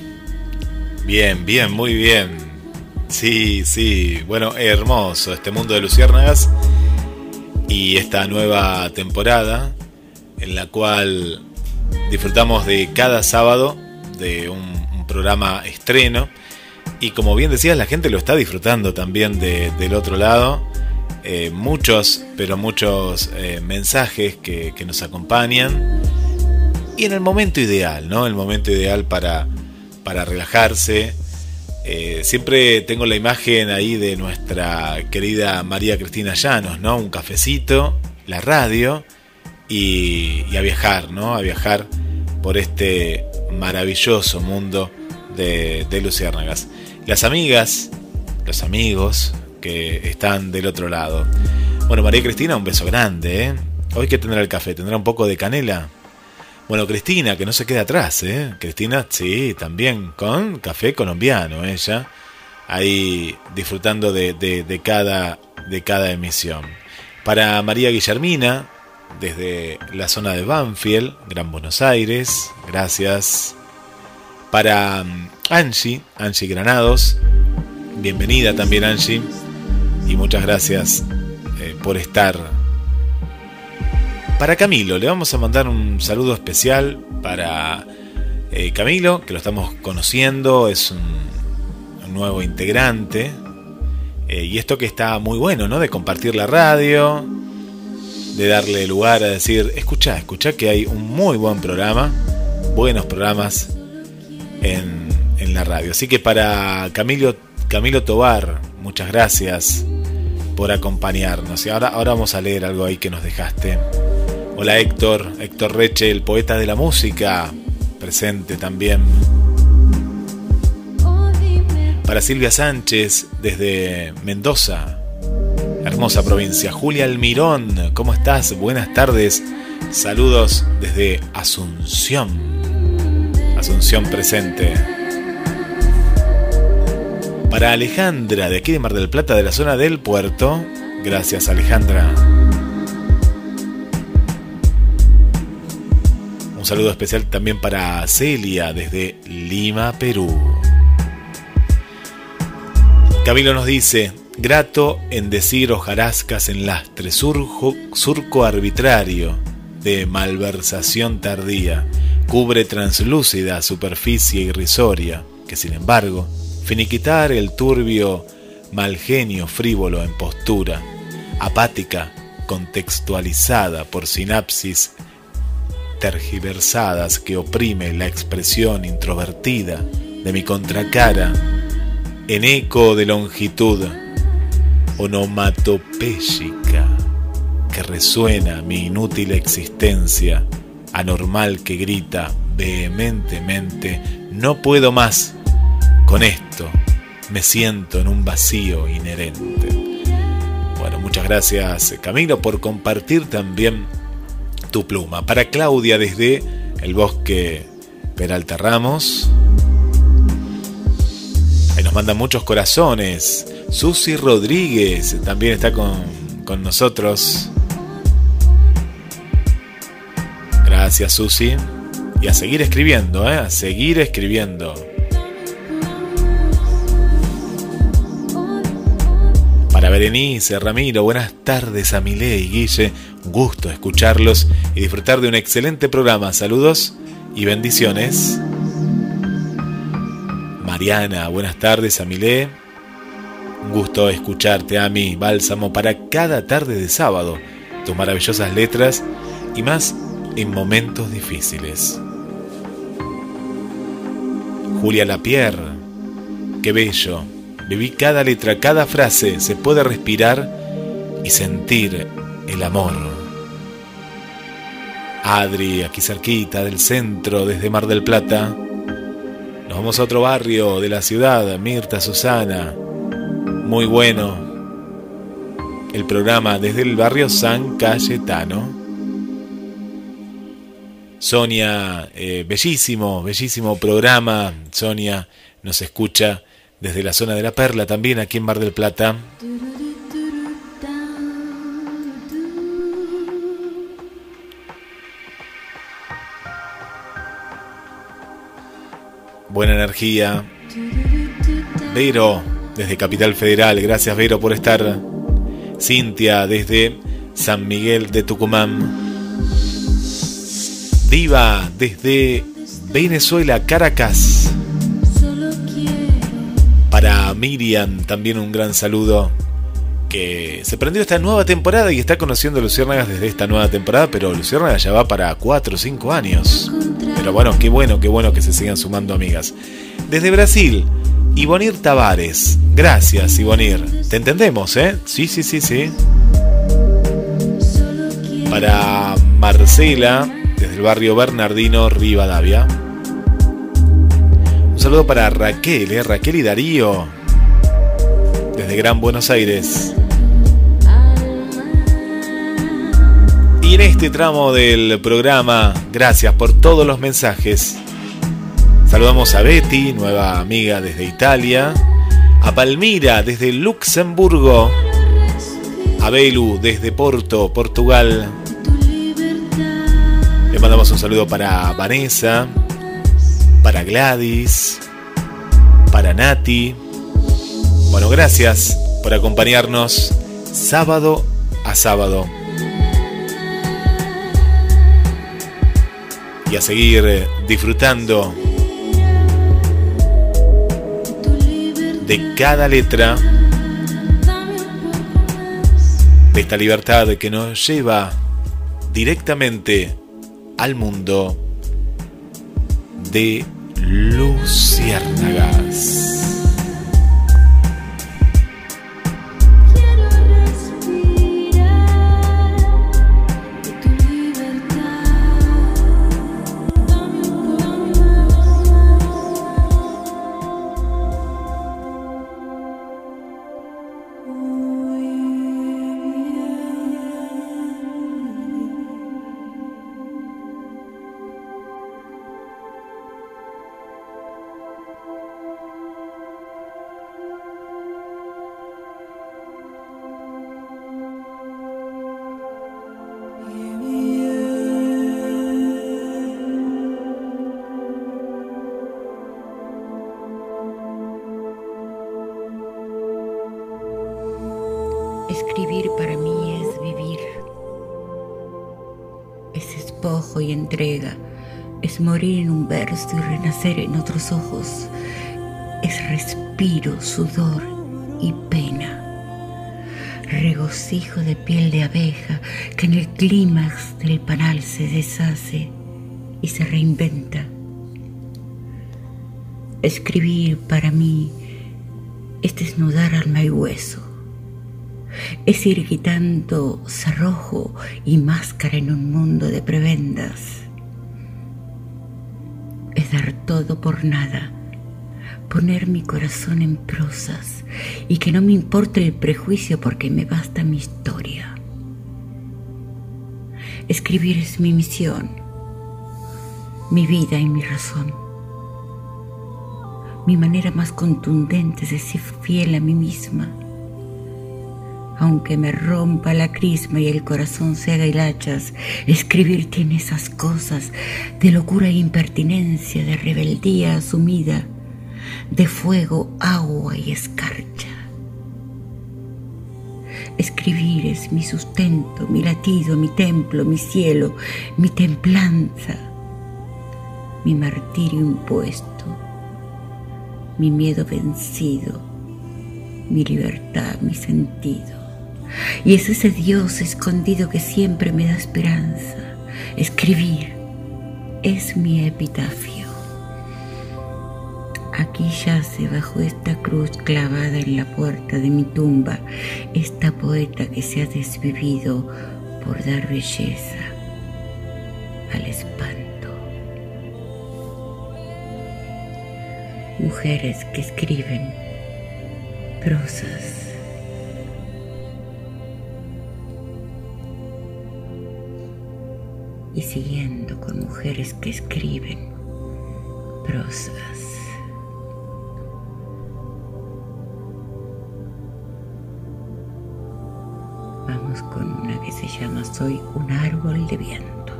Bien, bien, muy bien. Sí, sí. Bueno, hermoso este mundo de Luciérnagas y esta nueva temporada en la cual disfrutamos de cada sábado de un, programa estreno y como bien decías, la gente lo está disfrutando también de, del otro lado. Eh, muchos, pero muchos eh, mensajes que, nos acompañan. Y en el momento ideal, ¿no? El momento ideal para, para relajarse. Eh, siempre tengo la imagen ahí de nuestra querida María Cristina Llanos, ¿no? Un cafecito, la radio y, a viajar, ¿no? A viajar por este maravilloso mundo de, de Luciérnagas las amigas, los amigos que están del otro lado. Bueno, María Cristina, un beso grande, ¿eh? Hoy que tendrá el café, tendrá un poco de canela. Bueno, Cristina, que no se quede atrás, ¿eh? Cristina, sí, también con café colombiano, ella. Ahí disfrutando de, de, de, cada, de cada emisión. Para María Guillermina, desde la zona de Banfield, Gran Buenos Aires, gracias. Para Angie, Angie Granados. Bienvenida también Angie. Y muchas gracias eh, por estar. Para Camilo, le vamos a mandar un saludo especial para eh, Camilo, que lo estamos conociendo, es un, nuevo integrante. Eh, y esto que está muy bueno, ¿no? De compartir la radio, de darle lugar a decir, escucha, escucha que hay un muy buen programa, buenos programas en en la radio. Así que para Camilo, Camilo Tobar, muchas gracias por acompañarnos. Y ahora, ahora vamos a leer algo ahí que nos dejaste. Hola Héctor, Héctor Reche, el poeta de la música, presente también. Para Silvia Sánchez, desde Mendoza, hermosa provincia. Julia Almirón, ¿cómo estás? Buenas tardes. Saludos desde Asunción. Asunción presente. Para Alejandra, de aquí de Mar del Plata, de la zona del puerto. Gracias, Alejandra. Saludo especial también para Celia, desde Lima, Perú. Camilo nos dice, grato en decir hojarascas en lastre, surco arbitrario de malversación tardía, cubre translúcida superficie irrisoria, que sin embargo finiquitar el turbio malgenio frívolo en postura, apática, contextualizada por sinapsis tergiversadas que oprime la expresión introvertida de mi contracara, en eco de longitud onomatopéyica que resuena mi inútil existencia, anormal que grita vehementemente, no puedo más con esto me siento en un vacío inherente. Bueno, muchas gracias Camilo por compartir también tu pluma. Para Claudia desde el bosque Peralta Ramos. Ahí nos mandan muchos corazones. Susi Rodríguez también está con, con nosotros. Gracias Susi. Y a seguir escribiendo, ¿eh? a seguir escribiendo. Berenice, Ramiro, buenas tardes a Milé y Guille. Un gusto escucharlos y disfrutar de un excelente programa. Saludos y bendiciones. Mariana, buenas tardes a Milé. Un gusto escucharte a mí, Bálsamo, para cada tarde de sábado. Tus maravillosas letras y más en momentos difíciles. Julia Lapierre, qué bello Viví cada letra, cada frase, se puede respirar y sentir el amor. Adri, aquí cerquita del centro, desde Mar del Plata. Nos vamos a otro barrio de la ciudad, Mirta Susana. Muy bueno. El programa desde el barrio San Cayetano. Sonia, eh, bellísimo, bellísimo programa. Sonia nos escucha desde la zona de la Perla también aquí en Mar del Plata. Buena energía. Vero, desde Capital Federal. Gracias, Vero, por estar. Cintia, desde San Miguel de Tucumán. Diva, desde Venezuela, Caracas. Para Miriam, también un gran saludo. Que se prendió esta nueva temporada y está conociendo a Luciérnagas desde esta nueva temporada, pero Luciérnagas ya va para 4 o 5 años. Pero bueno, qué bueno, qué bueno que se sigan sumando amigas. Desde Brasil, Ivonir Tavares. Gracias, Ivonir. Te entendemos, ¿eh? Sí, sí, sí, sí. Para Marcela, desde el barrio Bernardino, Rivadavia. Saludo para Raquel, ¿eh? Raquel y Darío. Desde Gran Buenos Aires. Y en este tramo del programa, gracias por todos los mensajes. Saludamos a Betty, nueva amiga desde Italia, a Palmira desde Luxemburgo, a Belu desde Porto, Portugal. Le mandamos un saludo para Vanessa, para Gladys, para Nati. Bueno, gracias por acompañarnos sábado a sábado. Y a seguir eh, disfrutando de cada letra de esta libertad que nos lleva directamente al mundo de Luciérnagas. Entrega, es morir en un verso y renacer en otros ojos, es respiro, sudor y pena, regocijo de piel de abeja que en el clímax del panal se deshace y se reinventa. Escribir para mí es desnudar alma y hueso es ir quitando cerrojo y máscara en un mundo de prebendas. Es dar todo por nada, poner mi corazón en prosas y que no me importe el prejuicio porque me basta mi historia. Escribir es mi misión, mi vida y mi razón. Mi manera más contundente es decir fiel a mí misma aunque me rompa la crisma y el corazón se haga hilachas, escribir tiene esas cosas de locura e impertinencia, de rebeldía asumida, de fuego, agua y escarcha. Escribir es mi sustento, mi latido, mi templo, mi cielo, mi templanza, mi martirio impuesto, mi miedo vencido, mi libertad, mi sentido. Y es ese Dios escondido que siempre me da esperanza. Escribir es mi epitafio. Aquí yace bajo esta cruz clavada en la puerta de mi tumba esta poeta que se ha desvivido por dar belleza al espanto. Mujeres que escriben prosas Y siguiendo con mujeres que escriben prosas. Vamos con una que se llama Soy un árbol de viento.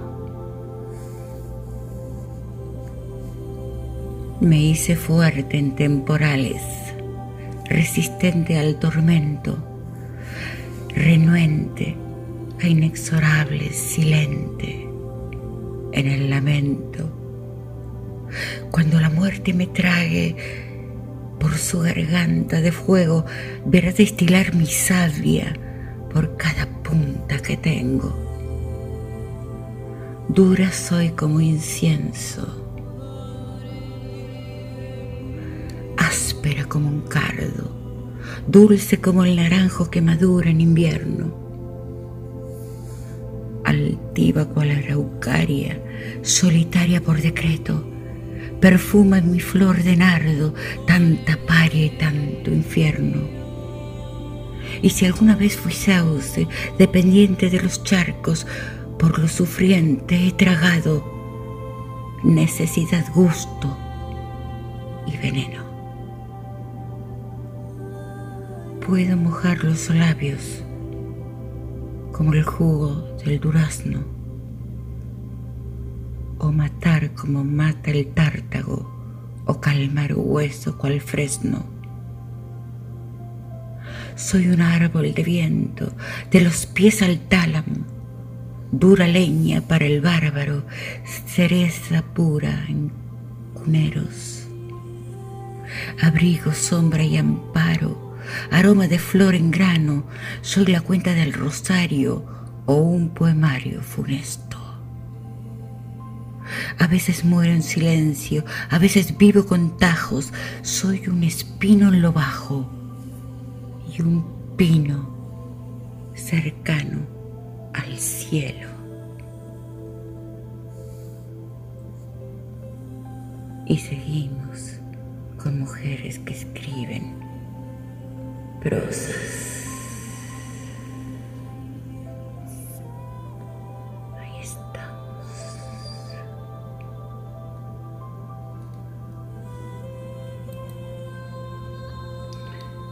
Me hice fuerte en temporales, resistente al tormento, renuente a inexorables, silente en el lamento. Cuando la muerte me trague por su garganta de fuego, verá destilar mi savia por cada punta que tengo. Dura soy como incienso áspera como un cardo, dulce como el naranjo que madura en invierno, altiva cual araucaria, solitaria por decreto, perfuma en mi flor de nardo tanta paria y tanto infierno. Y si alguna vez fui sauce, dependiente de los charcos, por lo sufriente he tragado necesidad, gusto y veneno. puedo mojar los labios como el jugo del durazno o matar como mata el tártago o calmar hueso cual fresno. Soy un árbol de viento, de los pies al tálamo, dura leña para el bárbaro, cereza pura en cuneros, abrigo, sombra y amparo aroma de flor en grano, soy la cuenta del rosario o un poemario funesto. A veces muero en silencio, a veces vivo con tajos, soy un espino en lo bajo y un pino cercano al cielo. Y seguimos con mujeres que escriben Ahí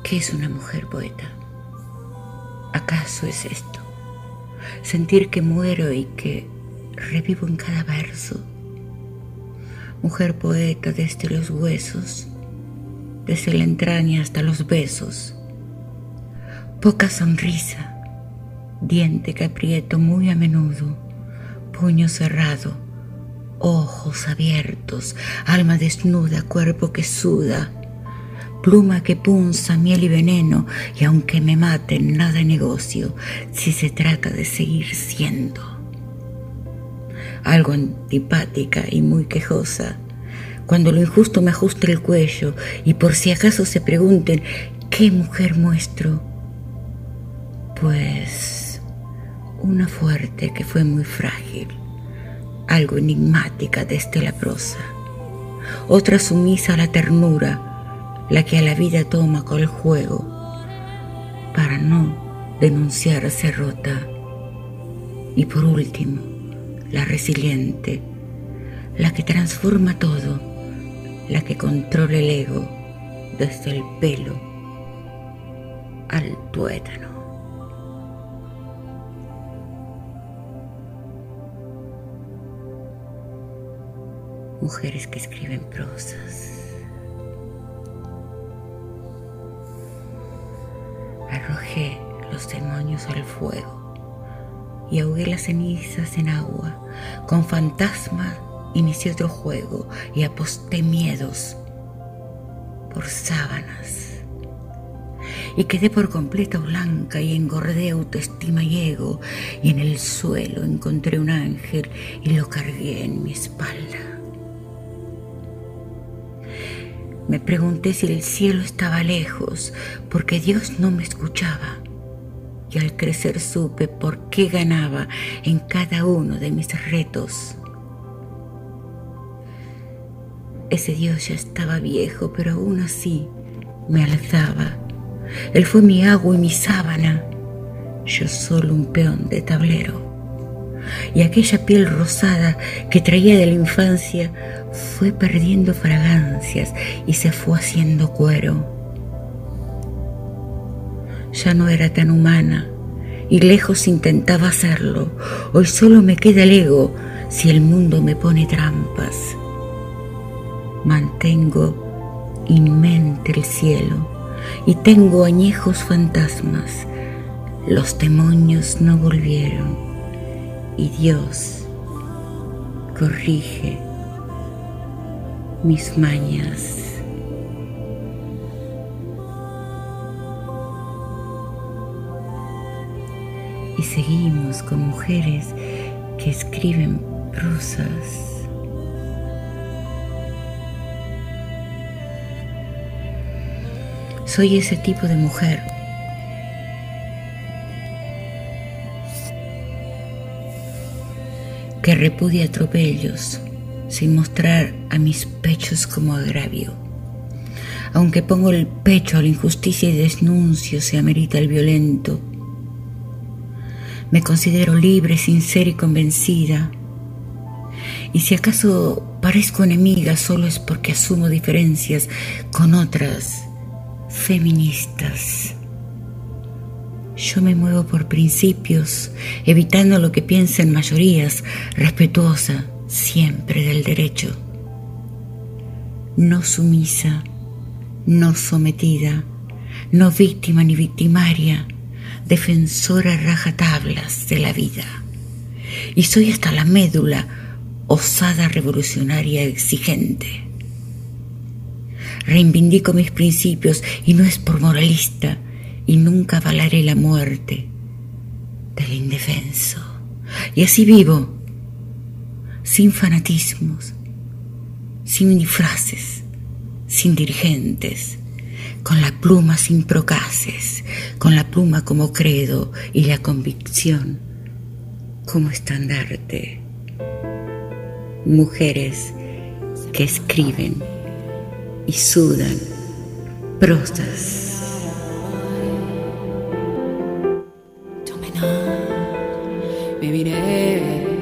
¿Qué es una mujer poeta? ¿Acaso es esto? Sentir que muero y que revivo en cada verso. Mujer poeta desde los huesos, desde la entraña hasta los besos poca sonrisa, diente que aprieto muy a menudo, puño cerrado, ojos abiertos, alma desnuda, cuerpo que suda, pluma que punza miel y veneno, y aunque me maten, nada negocio si se trata de seguir siendo. Algo antipática y muy quejosa, cuando lo injusto me ajusta el cuello y por si acaso se pregunten qué mujer muestro, pues una fuerte que fue muy frágil, algo enigmática desde la prosa, otra sumisa a la ternura, la que a la vida toma con el juego, para no denunciarse rota, y por último, la resiliente, la que transforma todo, la que controla el ego desde el pelo al tuétano. mujeres que escriben prosas. Arrojé los demonios al fuego y ahogué las cenizas en agua. Con fantasma inicié otro juego y aposté miedos por sábanas. Y quedé por completo blanca y engordé autoestima y ego y en el suelo encontré un ángel y lo cargué en mi espalda. Me pregunté si el cielo estaba lejos, porque Dios no me escuchaba. Y al crecer supe por qué ganaba en cada uno de mis retos. Ese Dios ya estaba viejo, pero aún así me alzaba. Él fue mi agua y mi sábana, yo solo un peón de tablero. Y aquella piel rosada que traía de la infancia fue perdiendo fragancias y se fue haciendo cuero. Ya no era tan humana y lejos intentaba hacerlo. Hoy solo me queda el ego si el mundo me pone trampas. Mantengo inmente el cielo y tengo añejos fantasmas. Los demonios no volvieron y Dios corrige mis mañas. Y seguimos con mujeres que escriben prosas. Soy ese tipo de mujer. que repudia atropellos sin mostrar a mis pechos como agravio. Aunque pongo el pecho a la injusticia y desnuncio se amerita el violento. Me considero libre, sincera y convencida. Y si acaso parezco enemiga solo es porque asumo diferencias con otras feministas. Yo me muevo por principios, evitando lo que piensen mayorías, respetuosa siempre del derecho. No sumisa, no sometida, no víctima ni victimaria, defensora rajatablas de la vida. Y soy hasta la médula, osada revolucionaria exigente. Reivindico mis principios y no es por moralista y nunca avalaré la muerte del indefenso. Y así vivo, sin fanatismos, sin disfraces, sin dirigentes, con la pluma sin procaces, con la pluma como credo y la convicción como estandarte. Mujeres que escriben y sudan prosas. viviré.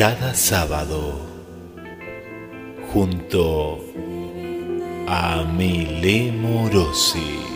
Cada sábado junto a Mile Morosi.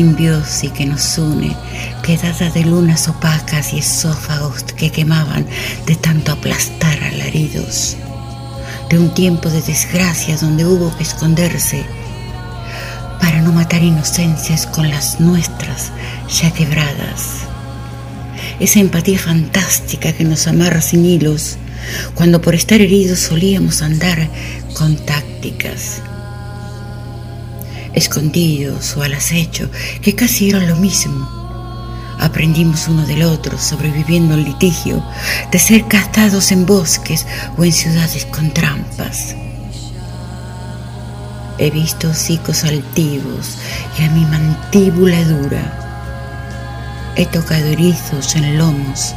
Simbiosis que nos une, quedada de lunas opacas y esófagos que quemaban de tanto aplastar alaridos, de un tiempo de desgracia donde hubo que esconderse para no matar inocencias con las nuestras ya quebradas. Esa empatía fantástica que nos amarra sin hilos, cuando por estar heridos solíamos andar con tácticas. Escondidos o al acecho, que casi eran lo mismo. Aprendimos uno del otro, sobreviviendo al litigio, de ser castados en bosques o en ciudades con trampas. He visto hocicos altivos y a mi mandíbula dura. He tocado erizos en lomos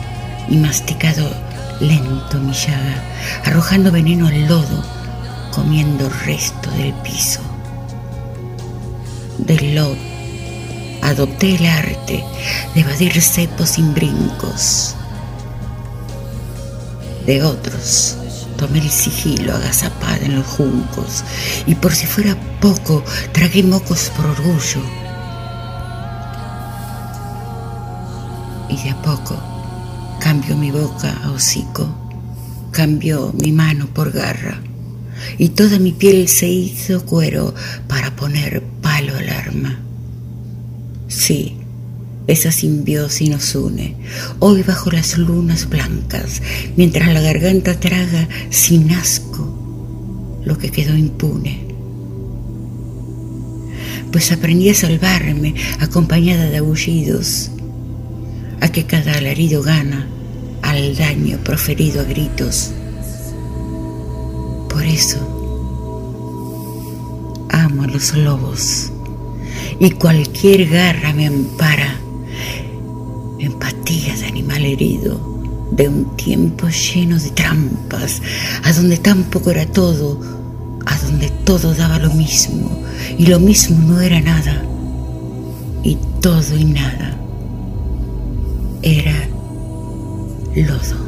y masticado lento mi llaga, arrojando veneno al lodo, comiendo resto del piso. Del lodo adopté el arte de evadir cepos sin brincos. De otros tomé el sigilo agazapada en los juncos y por si fuera poco tragué mocos por orgullo. Y de a poco cambio mi boca a hocico, cambio mi mano por garra y toda mi piel se hizo cuero para poner palo al arma. Sí, esa simbiosis nos une, hoy bajo las lunas blancas, mientras la garganta traga sin asco lo que quedó impune. Pues aprendí a salvarme acompañada de aullidos, a que cada alarido gana al daño proferido a gritos. Por eso amo a los lobos y cualquier garra me ampara. Empatía de animal herido, de un tiempo lleno de trampas, a donde tampoco era todo, a donde todo daba lo mismo, y lo mismo no era nada, y todo y nada era lodo.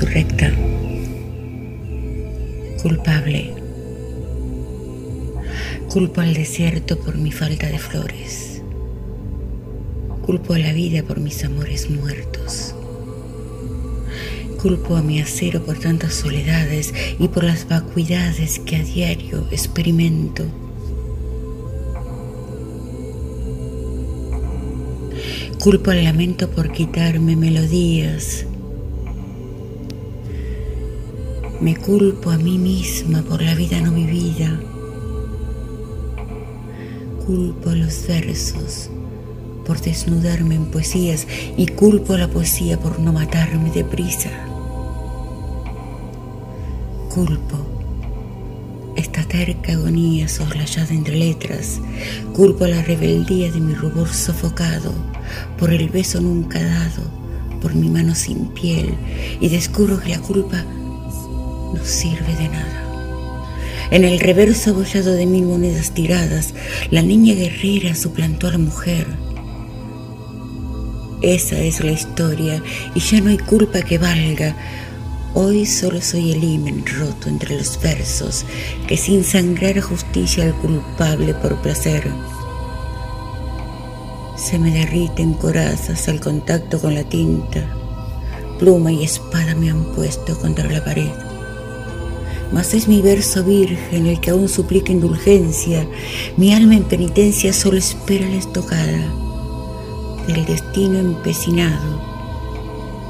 Insurrecta. Culpable. Culpo al desierto por mi falta de flores. Culpo a la vida por mis amores muertos. Culpo a mi acero por tantas soledades y por las vacuidades que a diario experimento. Culpo al lamento por quitarme melodías. Me culpo a mí misma por la vida no vivida. Culpo los versos por desnudarme en poesías y culpo la poesía por no matarme deprisa. Culpo esta terca agonía soslayada entre letras, culpo la rebeldía de mi rubor sofocado por el beso nunca dado, por mi mano sin piel, y descubro que la culpa no sirve de nada. En el reverso abollado de mil monedas tiradas, la niña guerrera suplantó a la mujer. Esa es la historia y ya no hay culpa que valga. Hoy solo soy el himen roto entre los versos que sin sangrar justicia al culpable por placer se me derriten corazas al contacto con la tinta. Pluma y espada me han puesto contra la pared. Mas es mi verso virgen el que aún suplica indulgencia. Mi alma en penitencia solo espera la estocada del destino empecinado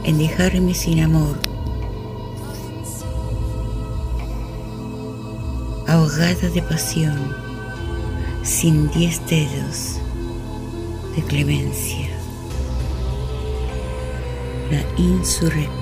en dejarme sin amor. Ahogada de pasión, sin diez dedos de clemencia, la insurrecta.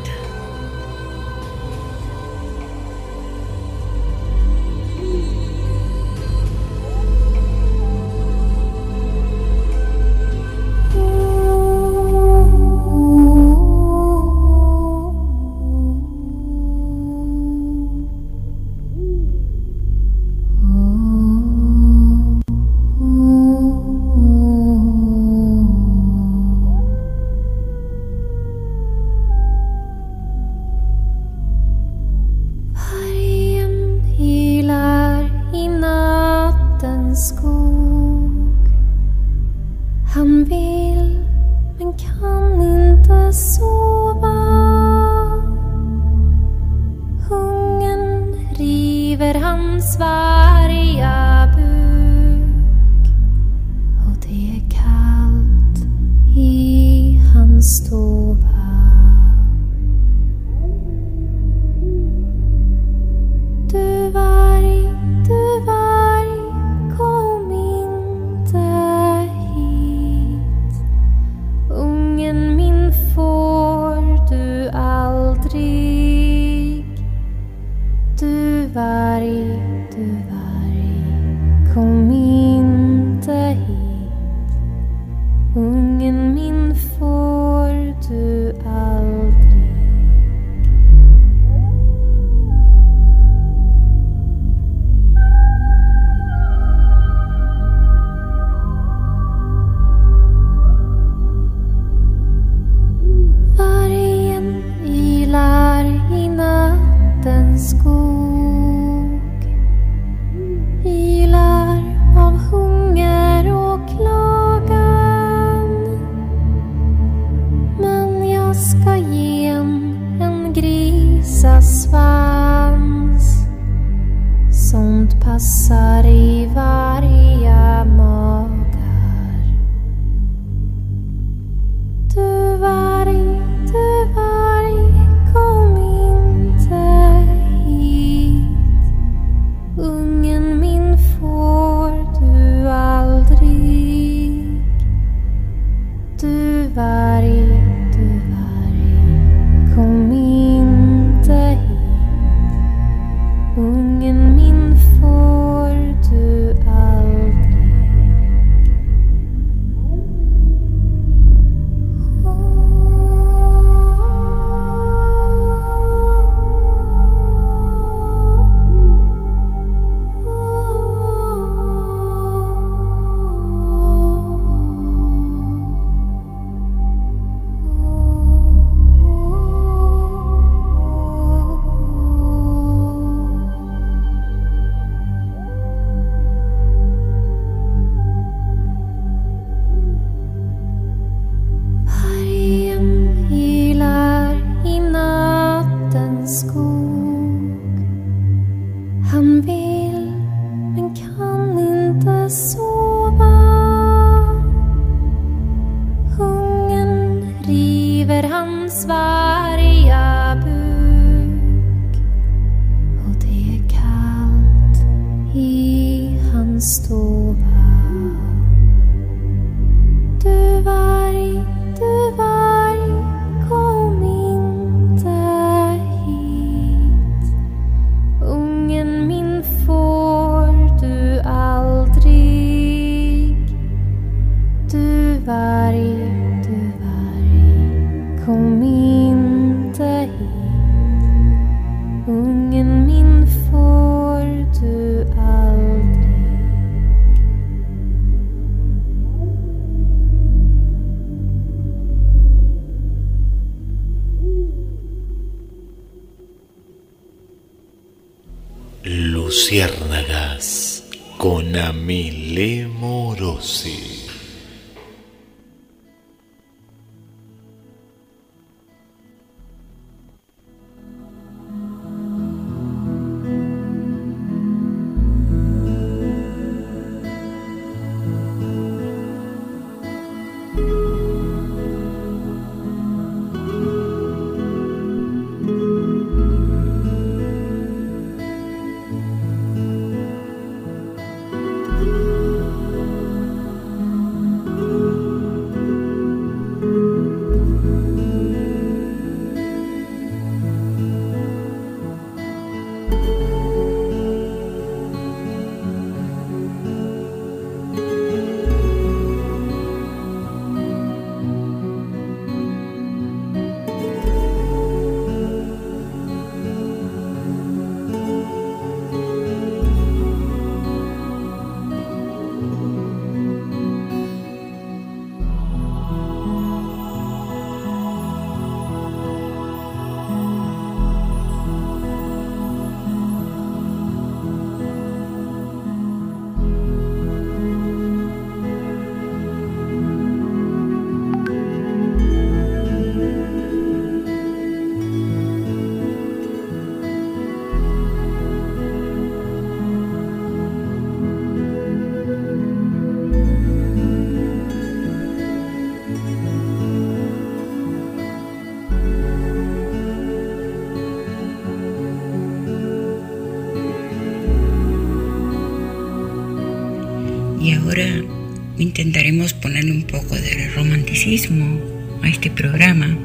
Intentaremos ponerle un poco de romanticismo a este programa,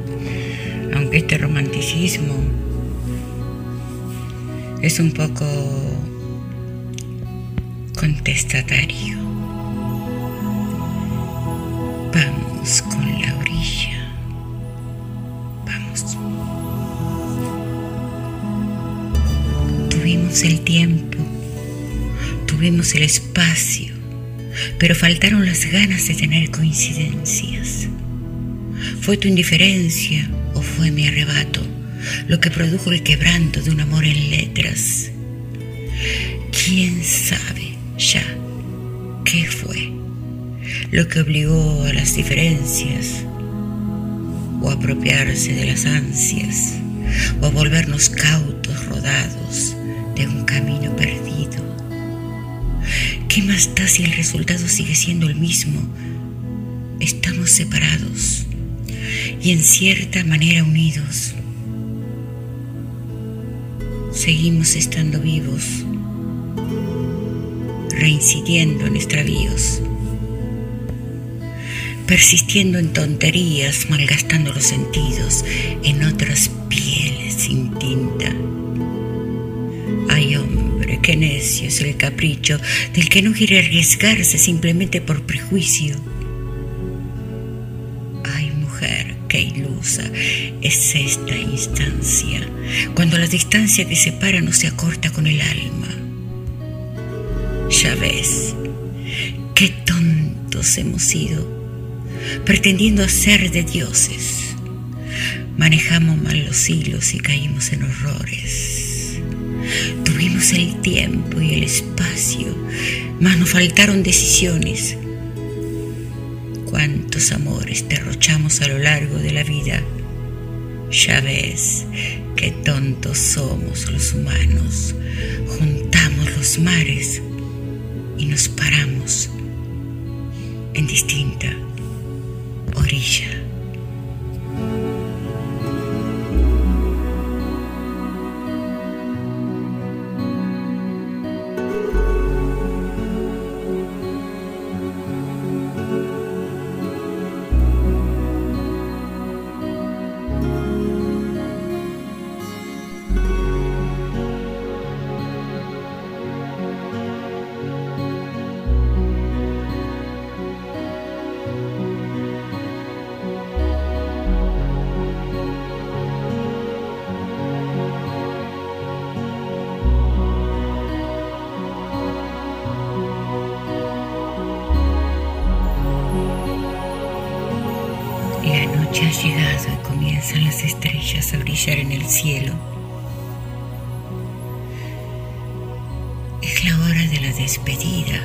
aunque este romanticismo es un poco contestatario. Vamos con la orilla. Vamos. Tuvimos el tiempo, tuvimos el espacio, pero faltaron las ganas de tener coincidencias. ¿Fue tu indiferencia o fue mi arrebato lo que produjo el quebranto de un amor en letras? ¿Quién sabe ya qué fue lo que obligó a las diferencias o a apropiarse de las ansias o a volvernos cautos rodados de un camino perdido? ¿Qué más da si el resultado sigue siendo el mismo? Estamos separados y en cierta manera unidos. Seguimos estando vivos, reincidiendo en extravíos, persistiendo en tonterías, malgastando los sentidos en otras pieles sin tinta. Qué necio es el capricho del que no quiere arriesgarse simplemente por prejuicio. Ay mujer, qué ilusa es esta instancia, cuando la distancia que separa no se acorta con el alma. Ya ves, qué tontos hemos sido, pretendiendo hacer de dioses. Manejamos mal los hilos y caímos en horrores. El tiempo y el espacio, mas nos faltaron decisiones. Cuántos amores derrochamos a lo largo de la vida. Ya ves qué tontos somos los humanos. Juntamos los mares, y nos paramos en distinta orilla. Las estrellas a brillar en el cielo. Es la hora de la despedida.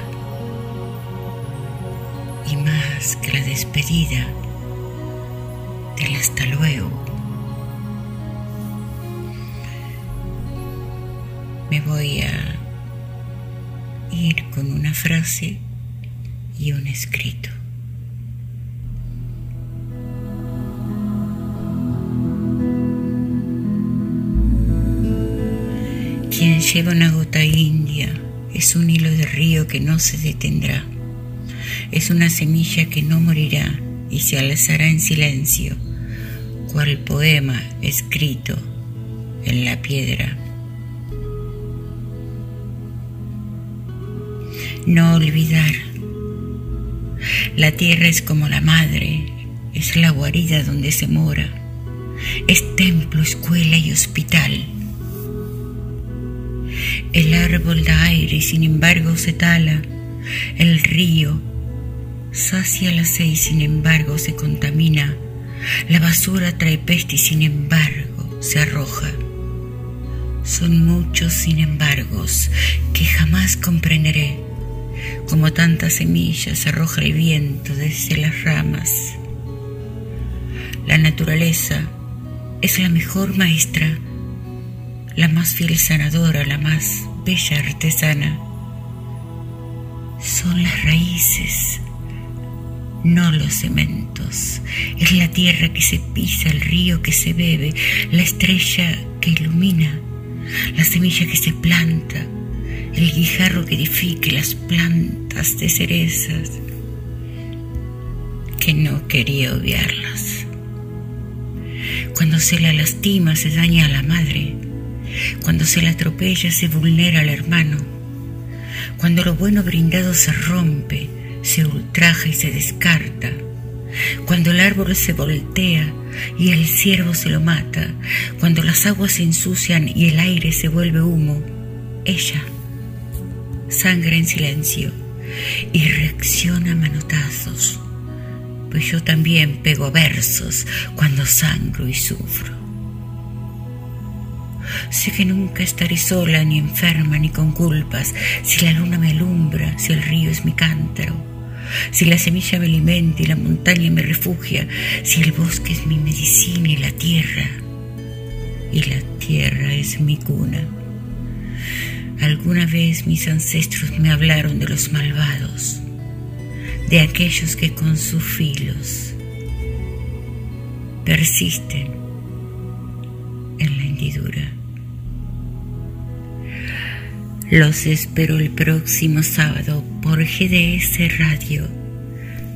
Y más que la despedida, del hasta luego. Me voy a ir con una frase y un escrito. Lleva una gota india es un hilo de río que no se detendrá. Es una semilla que no morirá y se alzará en silencio, cual poema escrito en la piedra. No olvidar. La tierra es como la madre, es la guarida donde se mora, es templo, escuela y hospital. El árbol da aire y sin embargo se tala. El río sacia la sed y sin embargo se contamina. La basura trae peste y sin embargo se arroja. Son muchos sin embargos que jamás comprenderé. Como tantas semillas arroja el viento desde las ramas. La naturaleza es la mejor maestra la más fiel sanadora, la más bella artesana. Son las raíces, no los cementos. Es la tierra que se pisa, el río que se bebe, la estrella que ilumina, la semilla que se planta, el guijarro que edifique las plantas de cerezas, que no quería obviarlas. Cuando se la lastima, se daña a la madre cuando se la atropella se vulnera al hermano. Cuando lo bueno brindado se rompe, se ultraja y se descarta. Cuando el árbol se voltea y el ciervo se lo mata. Cuando las aguas se ensucian y el aire se vuelve humo. Ella sangra en silencio y reacciona a manotazos. Pues yo también pego versos cuando sangro y sufro. Sé que nunca estaré sola, ni enferma, ni con culpas, si la luna me alumbra, si el río es mi cántaro, si la semilla me alimenta y la montaña me refugia, si el bosque es mi medicina y la tierra, y la tierra es mi cuna. Alguna vez mis ancestros me hablaron de los malvados, de aquellos que con sus filos persisten en la hendidura. Los espero el próximo sábado por GDS Radio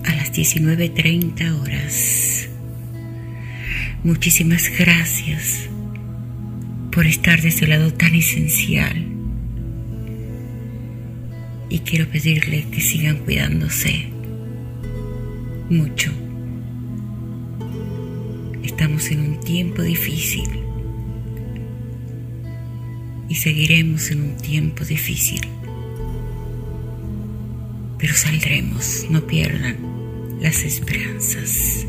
a las 19.30 horas. Muchísimas gracias por estar de ese lado tan esencial. Y quiero pedirle que sigan cuidándose mucho. Estamos en un tiempo difícil y seguiremos en un tiempo difícil. Pero saldremos, no pierdan las esperanzas.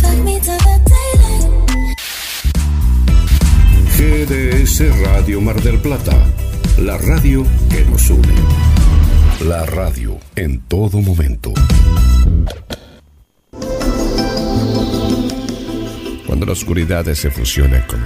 Fuck me till the daylight. GDS Radio Mar del Plata, la radio que nos une. La radio en todo momento. Cuando la oscuridad se fusiona con